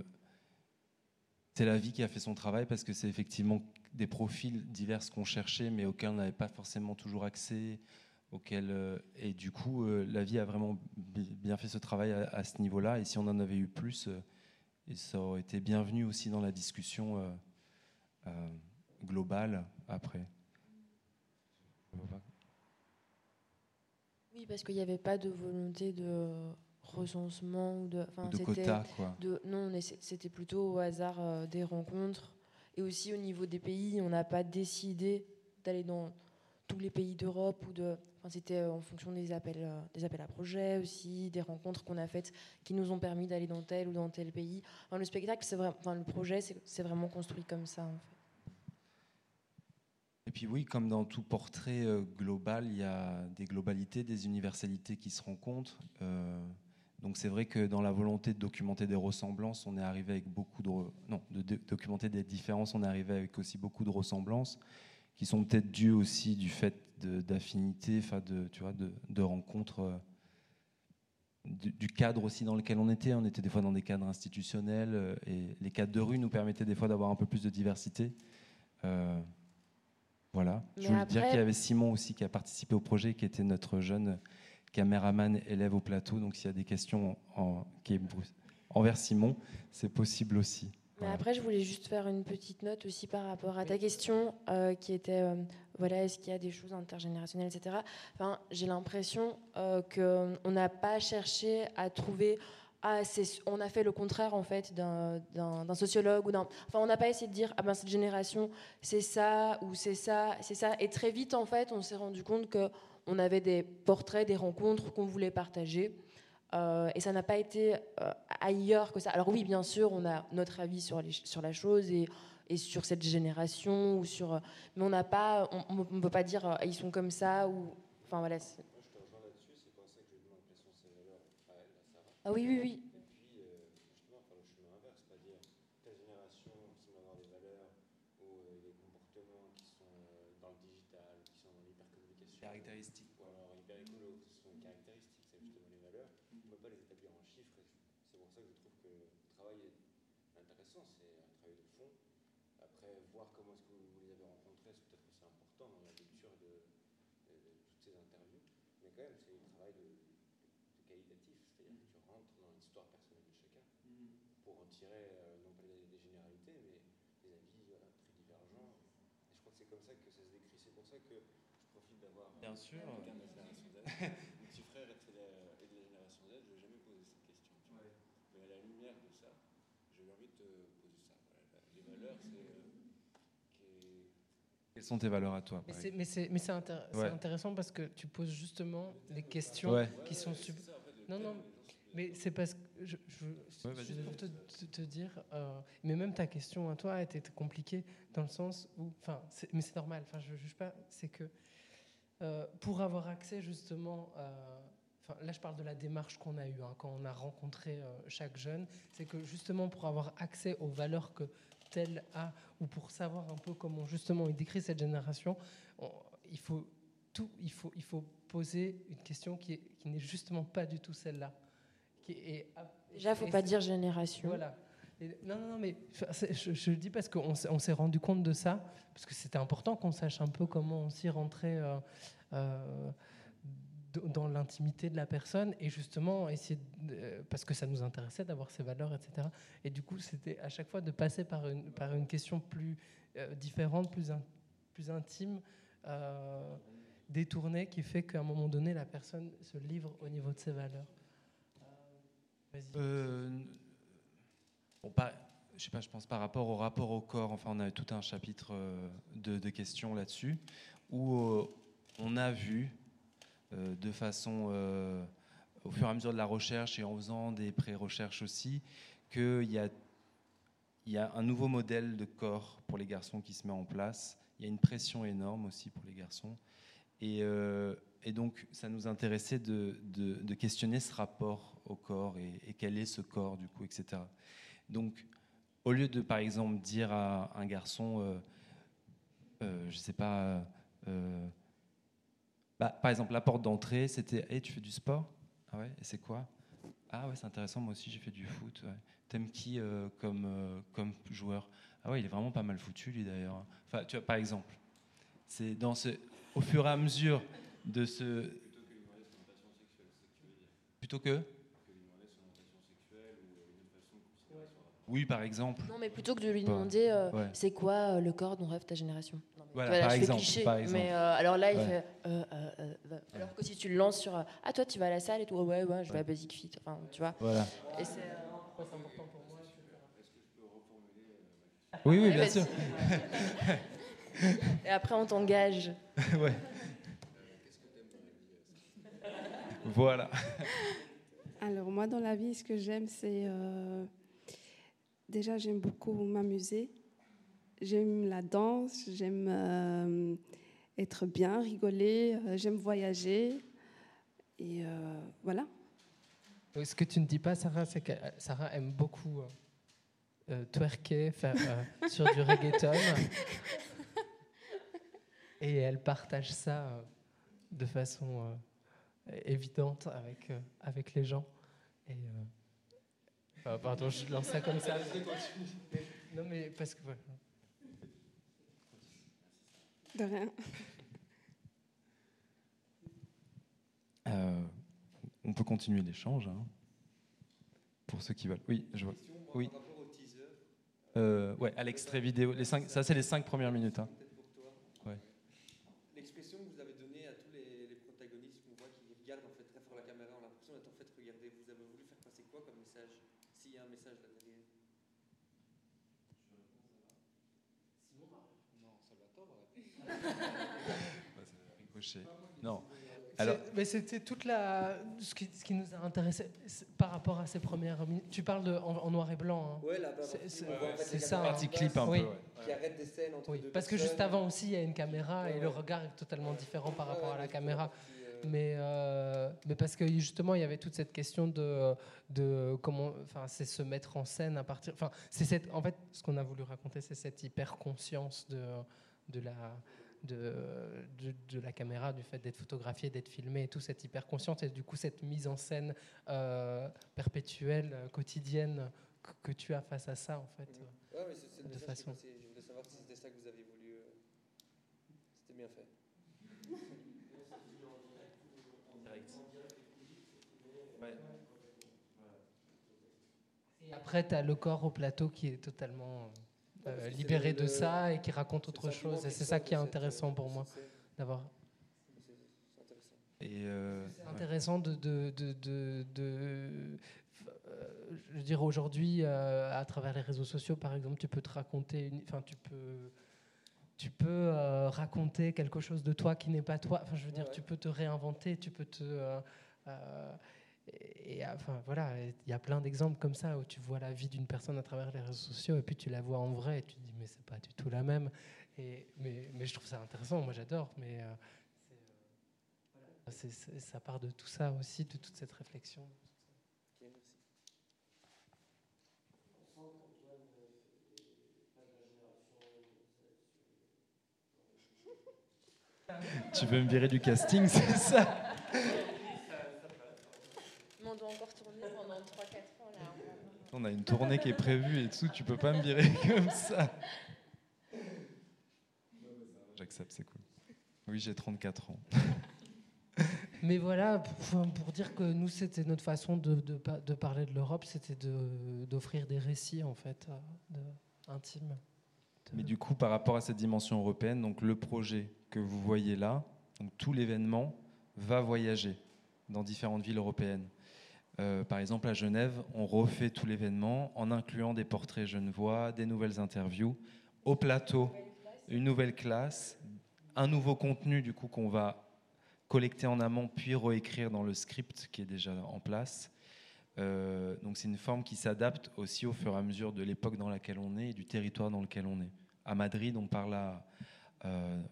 c'est la vie qui a fait son travail parce que c'est effectivement des profils divers qu'on cherchait mais auxquels on n'avait pas forcément toujours accès. Auxquels, euh, et du coup, la vie a vraiment bi- bien fait ce travail à, ce niveau-là. Et si on en avait eu plus, euh, et ça aurait été bienvenu aussi dans la discussion globale après. Oui, parce qu'il n'y avait pas de volonté de recensement ou de, enfin, de c'était quota, quoi. de- non, c'était plutôt au hasard euh, des rencontres. Et aussi au niveau des pays, on n'a pas décidé d'aller dans tous les pays d'Europe ou de. Enfin, c'était euh, en fonction des appels, euh, des appels à projets aussi, des rencontres qu'on a faites qui nous ont permis d'aller dans tel ou dans tel pays. Enfin, le spectacle, c'est vrai, enfin, le projet, c'est c'est vraiment construit comme ça. En fait. Et puis oui, comme dans tout portrait euh, global, il y a des globalités, des universalités qui se rencontrent. Euh, donc c'est vrai que dans la volonté de documenter des ressemblances, on est arrivé avec beaucoup de non, de, documenter des différences, on est arrivé avec aussi beaucoup de ressemblances qui sont peut-être dues aussi du fait d'affinités, de de, de rencontres. euh, du, cadre aussi dans lequel on était. On était des fois dans des cadres institutionnels et les cadres de rue nous permettaient des fois d'avoir un peu plus de diversité. Voilà. Mais Je voulais dire qu'il y avait Simon aussi qui a participé au projet, qui était notre jeune caméraman élève au plateau. Donc s'il y a des questions en- qui est brus- envers Simon, c'est possible aussi. Mais après, je voulais juste faire une petite note aussi par rapport à ta question euh, qui était euh, voilà, est-ce qu'il y a des choses intergénérationnelles, etc. Enfin, j'ai l'impression euh, qu'on n'a pas cherché à trouver. Ah, on a fait le contraire en fait d'un- sociologue ou d'un. Enfin, on n'a pas essayé de dire ah ben cette génération c'est ça ou c'est ça, c'est ça. Et très vite en fait, on s'est rendu compte que on avait des portraits, des rencontres qu'on voulait partager. Euh, et ça n'a pas été euh, ailleurs que ça. Alors oui, bien sûr, on a notre avis sur, la chose et, sur cette génération, ou sur, mais on n'a pas, on ne peut pas dire euh, ils sont comme ça ou, enfin voilà. c'est- Ah oui, oui, oui. Et puis, justement, faire le chemin inverse, pas dire telle génération semble avoir des valeurs ou des comportements qui sont dans le digital, qui sont dans l'hypercommunication. Caractéristiques. Ou alors hyper écolo, ce sont caractéristiques, c'est justement les valeurs. On ne peut pas les établir en chiffres. C'est pour ça que je trouve que le travail est intéressant, c'est un travail de fond. Après, voir comment est-ce que vous les avez rencontrés, c'est peut-être que important dans la lecture de toutes ces interviews. Mais quand même, c'est un travail de, de qualitatif, c'est-à-dire que tu rentres dans l'histoire personnelle de chacun pour en tirer euh, non pas des, généralités, mais des avis voilà, très divergents. Et je crois que c'est comme ça que ça se décrit. C'est pour ça que je profite d'avoir Bien euh, sûr. quelqu'un de la génération Z. [laughs] Mon petit frère est de la, est de la génération Z, je lui ai jamais posé cette question. tu vois. Mais à la lumière de ça, j'ai eu envie de te poser ça. Voilà. Les valeurs, c'est. euh, Quelles sont tes valeurs à toi Mais c'est, mais c'est, mais c'est intér- Ouais. intéressant parce que tu poses justement des questions Ouais. qui sont sub... Non, non, mais c'est parce que je, je, Ouais, pour te, te- te dire, euh, mais même ta question à toi était compliquée dans le sens où, enfin, mais c'est normal. Enfin, je juge pas. C'est que euh, pour avoir accès justement, euh, enfin, là je parle de la démarche qu'on a eue hein, quand on a rencontré chaque jeune, c'est que justement pour avoir accès aux valeurs que tel A, ou pour savoir un peu comment justement il décrit cette génération, on- il faut tout, il faut, il faut poser une question qui, est- qui n'est justement pas du tout celle-là. Qui est- Déjà, faut pas dire génération. Voilà. Et- non, non, non, mais je, le dis parce qu'on s'est- on s'est rendu compte de ça, parce que c'était important qu'on sache un peu comment on s'y rentrait euh, euh, dans l'intimité de la personne et justement essayer, de- euh, parce que ça nous intéressait d'avoir ces valeurs, etc. Et du coup, c'était à chaque fois de passer par une, par une question plus différente, plus, in- plus intime, détournée, qui fait qu'à un moment donné, la personne se livre au niveau de ses valeurs. Euh, bon, pas, je sais pas, je pense par rapport au rapport au corps. Enfin, on a tout un chapitre euh, de, de questions là-dessus où euh, on a vu de façon, au fur et à mesure de la recherche et en faisant des pré-recherches aussi, qu'il y a, il y a un nouveau modèle de corps pour les garçons qui se met en place. Il y a une pression énorme aussi pour les garçons. Et, et donc, ça nous intéressait de, questionner ce rapport au corps et, quel est ce corps, du coup, etc. Donc, au lieu de, par exemple, dire à un garçon, euh, euh, je sais pas, euh, bah, par exemple, la porte d'entrée, c'était Hey, tu fais du sport? Ah ouais, et c'est quoi? Ah ouais, c'est intéressant, moi aussi j'ai fait du foot. T'aimes qui comme, comme joueur? Ah ouais, il est vraiment pas mal foutu, lui d'ailleurs. Enfin, tu vois, par exemple, c'est dans ce, au fur et à mesure de ce. Plutôt que Oui, par exemple. Non, mais plutôt que de lui demander euh, ouais. c'est quoi euh, le corps dont rêve ta génération Non, mais Voilà, vois, par exemple, cliché, par exemple. Mais euh, alors là, il fait. alors que si tu le lances sur Ah, toi, tu vas à la salle et tout, ouais, ouais, je vais à Basic Fit. Enfin, tu vois. Voilà. Et c'est. Oui, oui, bien sûr. [laughs] et après, on t'engage. [laughs] ouais. Voilà. [laughs] Alors moi dans la vie, ce que j'aime, c'est euh, déjà j'aime beaucoup m'amuser. J'aime la danse, j'aime euh, être bien, rigoler, euh, j'aime voyager. Et euh, voilà. Ce que tu ne dis pas, Sarah, c'est que Sarah aime beaucoup twerker, faire euh, [laughs] sur du reggaeton. Et elle partage ça euh, de façon euh, évidente avec, euh, avec les gens. Et, euh, enfin, pardon, je lance ça comme ça. [laughs] Mais- non, mais parce que. voilà. De rien. Euh, on peut continuer l'échange. hein, pour ceux qui veulent. Oui, je vois. Oui. Euh, ouais, à l'extrait vidéo. Les cinq, ça, c'est les cinq premières minutes. hein. Ouais. L'expression que vous avez donnée à tous les, les protagonistes qu'on voit qui regardent en fait très fort la caméra, on a l'impression d'être en fait regardé. Vous avez voulu faire passer quoi comme message S'il y a un message là derrière Non, Salvatore. Ricochet. Non. Alors, mais c'était toute la ce qui, ce qui nous a intéressé par rapport à ces premières minutes. Tu parles de en, en noir et blanc. hein. Ouais, là, C'est- c'est les ça. hein. Partie clip un peu, Oui. ouais. Qui arrête des scènes entre Oui, deux parce que juste avant aussi, il y a une caméra Ouais, et le ouais. regard est totalement différent par Ouais, rapport ouais, à la caméra. euh, Mais, euh, mais parce que justement, il y avait toute cette question de, de comment, enfin, c'est se mettre en scène à partir, enfin, c'est cette, en fait, ce qu'on a voulu raconter, c'est cette hyper conscience de, de la, de, de, de la caméra, du fait d'être photographié, d'être filmé, et tout cette hyper conscience et du coup cette mise en scène euh, perpétuelle, euh, quotidienne que, que tu as face à ça, en fait. Ouais, mais c'est c'est le de façon. passé. Je voulais savoir si c'était ça que vous avez voulu. euh, C'était bien fait. Et [laughs] après, tu as le corps au plateau qui est totalement euh, libéré de ça et qui raconte autre chose. Et c'est ça qui est intéressant pour moi, d'avoir. C'est intéressant. et euh, C'est intéressant de, de, de, de- de- euh, je veux dire aujourd'hui à travers les réseaux sociaux par exemple tu peux te raconter une, enfin tu peux tu peux euh, raconter quelque chose de toi qui n'est pas toi enfin je veux dire ouais. tu peux te réinventer tu peux te euh, euh, et enfin voilà, il y a plein d'exemples comme ça où tu vois la vie d'une personne à travers les réseaux sociaux et puis tu la vois en vrai et tu te dis mais c'est pas du tout la même. Mais, je trouve ça intéressant, moi j'adore, mais euh, euh, ça part de tout ça aussi, de toute cette réflexion. Tu veux me virer du casting, c'est ça? Doit encore tourner pendant 3-4 ans là. On a une tournée qui est prévue et tout, tu peux pas me virer [laughs] comme ça. J'accepte, c'est cool. Oui, j'ai 34 ans. Mais voilà, pour, pour dire que nous, c'était notre façon de, de, pa- de parler de l'Europe, c'était de- d'offrir des récits, en fait, euh, de- intimes. Mais du coup, par rapport à cette dimension européenne, donc le projet que vous voyez là, donc tout l'événement va voyager dans différentes villes européennes. Euh, par exemple, à Genève, on refait tout l'événement en incluant des portraits genevois, des nouvelles interviews, au plateau, une nouvelle classe, un nouveau contenu du coup qu'on va collecter en amont puis réécrire dans le script qui est déjà en place. Euh, donc c'est une forme qui s'adapte aussi au fur et à mesure de l'époque dans laquelle on est et du territoire dans lequel on est. À Madrid, on parle à, euh,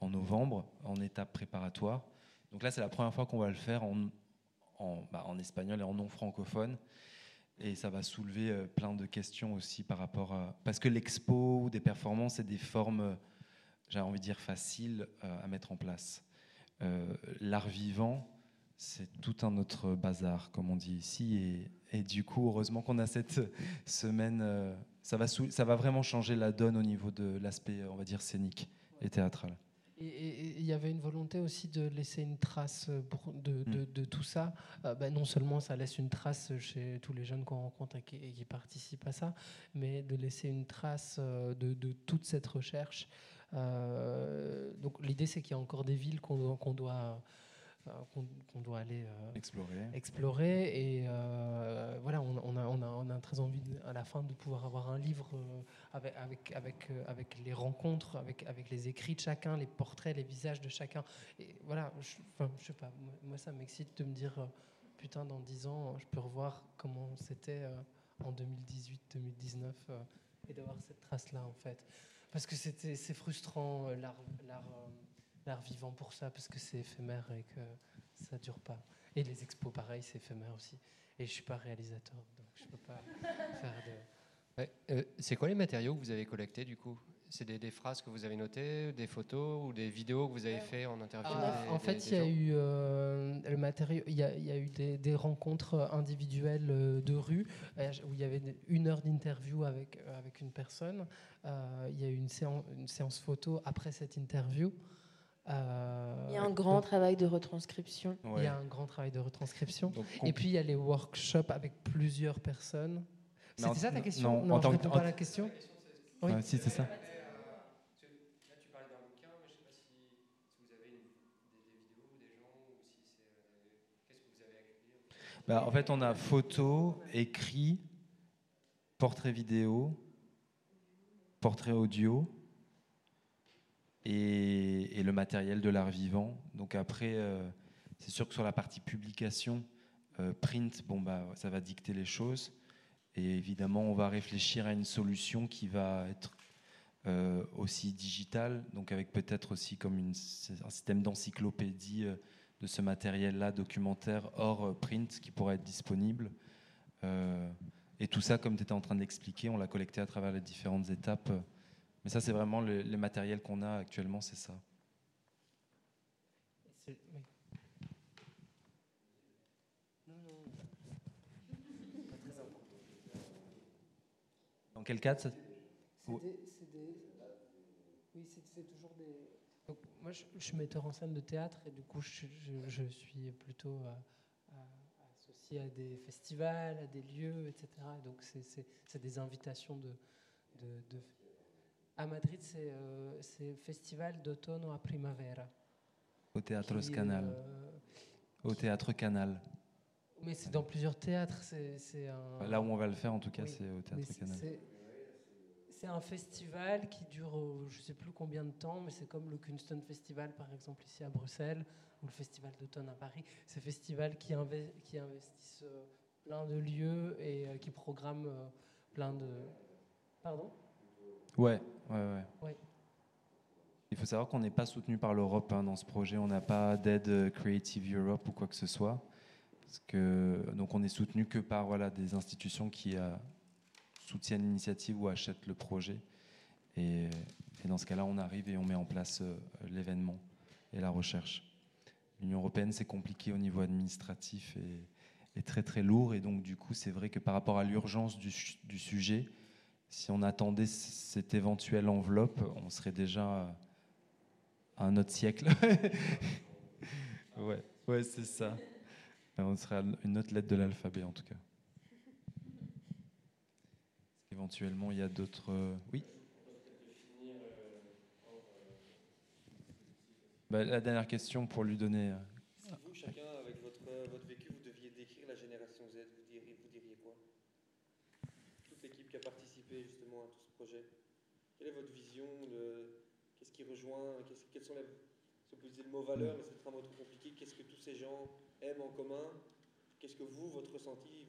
en novembre, en étape préparatoire. Donc là, c'est la première fois qu'on va le faire en, en, bah, en espagnol et en non francophone. Et ça va soulever euh, plein de questions aussi par rapport à... Parce que l'expo ou des performances, c'est des formes, euh, j'ai envie de dire, faciles euh, à mettre en place. L'art vivant, c'est tout un autre bazar, comme on dit ici. Et, et du coup, heureusement qu'on a cette [laughs] semaine. ça, va ça va vraiment changer la donne au niveau de l'aspect, on va dire, scénique et théâtral. Et- il y avait une volonté aussi de laisser une trace euh, pour- de, de- de tout ça. Euh, ben, non seulement ça laisse une trace chez tous les jeunes qu'on rencontre et qui, et qui participent à ça, mais de laisser une trace euh, de, de toute cette recherche. Euh, donc l'idée c'est qu'il y a encore des villes qu'on doit, qu'on- qu'on doit aller euh, Explorer. explorer. Et euh, voilà, on, on a, on, a, on a très envie de- à la fin de pouvoir avoir un livre euh, avec, avec, avec, euh, avec les rencontres, avec, avec les écrits de chacun, les portraits, les visages de chacun. Et voilà, je, enfin, je sais pas, moi, ça m'excite de me dire, euh, putain, dans 10 ans, je peux revoir comment c'était euh, en 2018, 2019 euh, et d'avoir cette trace-là en fait. Parce que c'était- c'est frustrant euh, l'art l'art, vivant pour ça, parce que c'est éphémère et que ça dure pas. Et les expos, pareil, c'est éphémère aussi. Et je suis pas réalisateur, donc je peux pas [laughs] faire de. Ouais, euh, c'est quoi les matériaux que vous avez collectés du coup? C'est des, des phrases que vous avez notées, des photos ou des vidéos que vous avez fait en interview Ah, des- en fait, il y a eu euh, le matériau, il y a, il y a eu des, des rencontres individuelles euh, de rue où il y avait une heure d'interview avec avec une personne. Euh, il y a eu une séance, une séance photo après cette interview. Euh, Il y a un grand donc, travail de retranscription. Il y a un grand travail de retranscription. Donc, Et puis il y a les workshops avec plusieurs personnes. C'était ça ta non, question non, Non, en je réponds pas à la question. Oui. Ouais, si, c'est ça. Là, tu parlais d'un bouquin, mais je sais pas si, si vous avez une- des, des vidéos, des gens, ou si c'est. Qu'est-ce que vous avez accueilli Bah, en fait, on a photo, écrit, portrait vidéo, portrait audio et, le matériel de l'art vivant. Donc après, euh, c'est sûr que sur la partie publication, euh, print, bon bah ça va dicter les choses. Et évidemment, on va réfléchir à une solution qui va être euh, aussi digitale, donc avec peut-être aussi comme un système d'encyclopédie de ce matériel-là documentaire hors print qui pourrait être disponible. Et tout ça, comme tu étais en train d'expliquer, on l'a collecté à travers les différentes étapes. Mais ça, c'est vraiment le, le matériel qu'on a actuellement, c'est ça. C'est- oui. Non, non. Pas très important. Dans quel cadre ça- C'est des- Oui, c'est toujours des. Donc, moi, je, je suis metteur en scène de théâtre et du coup, je, je- je suis plutôt euh, à- associé à des festivals, à des lieux, etc. Et donc, c'est- des invitations de. de- de- À Madrid, c'est euh, Festival d'automne à primavera. Au Théâtre qui, Canal. euh, Au Théâtre Canal. mais c'est dans plusieurs théâtres. C'est un. Là où on va le faire, en tout cas, Oui, c'est au Théâtre Canal. c'est- un festival qui dure euh, je ne sais plus combien de temps, mais c'est comme le Kunston Festival par exemple ici à Bruxelles ou le Festival d'automne à Paris. C'est festivals qui, inve- qui investissent euh, plein de lieux et qui programment euh, plein de. Pardon? Ouais, ouais, ouais. Ouais. Il faut savoir qu'on n'est pas soutenu par l'Europe hein, dans ce projet. On n'a pas d'aide euh, Creative Europe ou quoi que ce soit. Parce que, donc on est soutenu que par voilà, des institutions qui euh, soutiennent l'initiative ou achètent le projet. Et, et dans ce cas-là, on arrive et on met en place euh, l'événement. et la recherche. L'Union européenne, c'est compliqué au niveau administratif et, et, très très lourd. Et donc, du coup, c'est vrai que par rapport à l'urgence du, du, sujet, si on attendait cette éventuelle enveloppe, on serait déjà à un autre siècle. [laughs] ouais, ouais c'est ça. On serait à une autre lettre de l'alphabet, en tout cas. Éventuellement, il y a d'autres. euh, Oui? Bah, La dernière question pour lui donner. euh, Si vous, chacun, avec votre, votre vécu, vous deviez décrire la génération Z, vous diriez, vous diriez quoi? Toute l'équipe qui a participé justement à tout ce projet? Quelle est votre vision de... Qu'est-ce qui rejoint qu'est-ce, Quels sont les. Si on peut utiliser le mot valeur, mais c'est un mot trop compliqué. Qu'est-ce que tous ces gens aiment en commun? Qu'est-ce que vous, votre ressenti?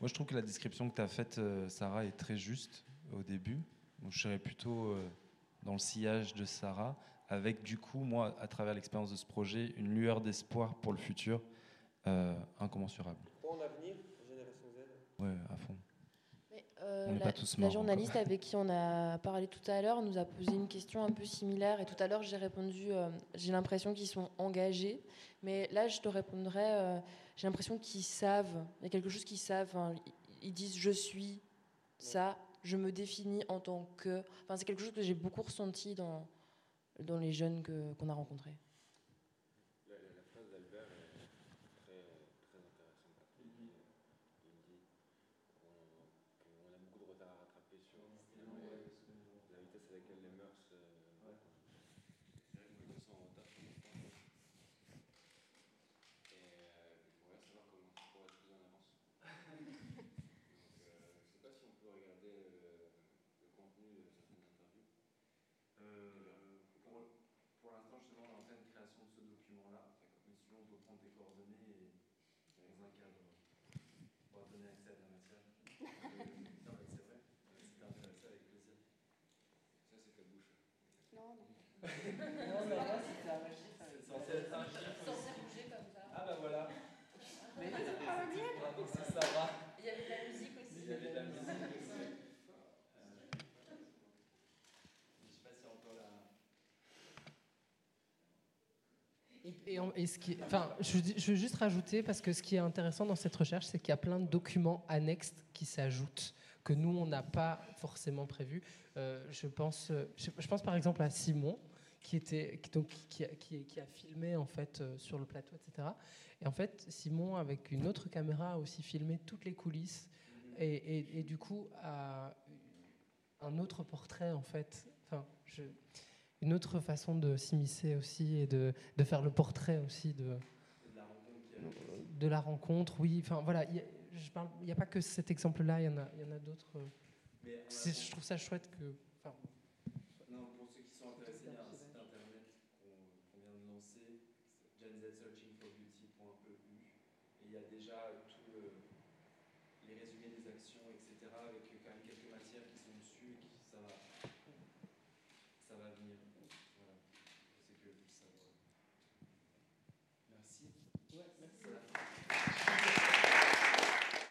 Moi, je trouve que la description que tu as faite, euh, Sarah, est très juste au début. Donc, je serais plutôt euh, dans le sillage de Sarah, avec du coup, moi, à travers l'expérience de ce projet, une lueur d'espoir pour le futur euh, incommensurable. Pas en avenir, génération Z? Ouais, à fond. Euh, la, journaliste encore. avec qui on a parlé tout à l'heure nous a posé une question un peu similaire. Et tout à l'heure, j'ai répondu euh, j'ai l'impression qu'ils sont engagés. Mais là, je te répondrais euh, j'ai l'impression qu'ils savent. Il y a quelque chose qu'ils savent. Enfin, ils- ils disent je suis ça, je me définis en tant que. Enfin, c'est quelque chose que j'ai beaucoup ressenti dans, dans les jeunes que- qu'on a rencontrés. La, la- la phrase d'Albert est très, très intéressante. Il dit, il dit qu'on qu'on a beaucoup de retard à rattraper sur la vitesse à laquelle les mœurs. euh, C'est vrai que moi, je me sens en retard sur mon temps. Et euh, j'aimerais savoir comment je pourrais être plus en avance. Donc, euh, je ne sais pas si on peut regarder euh, le contenu de certaines interviews. Euh, pour pour l'instant, justement, on est en pleine création de ce document-là. Mais si on peut prendre tes coordonnées et dans un cadre, pour donner accès à la matière. [laughs] non, mais c'est vrai. Si t'es intéressé, avec plaisir. Ça, c'est ta bouche. Non, non. [laughs] Non, mais là, c'était un chiffre. C'est censé être un chiffre. Censé bouger comme ça. Ah, bah voilà. Mais Bravo, c'est Sarah. Il y avait de la musique aussi. Il y avait de la musique aussi. Euh, Je sais pas si on peut la. Enfin, je, veux juste rajouter parce que ce qui est intéressant dans cette recherche, c'est qu'il y a plein de documents annexes qui s'ajoutent que nous on n'a pas forcément prévus. Euh, je pense, euh, je, pense par exemple à Simon qui était, donc, qui, a, filmé en fait euh, sur le plateau, etc. Et en fait, Simon avec une autre caméra a aussi filmé toutes les coulisses et, et- et du coup a un autre portrait en fait. Enfin, je, une autre façon de s'immiscer aussi et de, de faire le portrait aussi de, de la rencontre. Oui, enfin voilà, il y a- n'y a pas que cet exemple-là, il y en a, a d'autres. euh. C'est- Je trouve ça chouette que. enfin, Non, pour ceux qui sont intéressés, il y a un site internet qu'on qu'on vient de lancer, genzetsearchingforbeauty.eu. Et il y a déjà tous les résumés des actions, etc., avec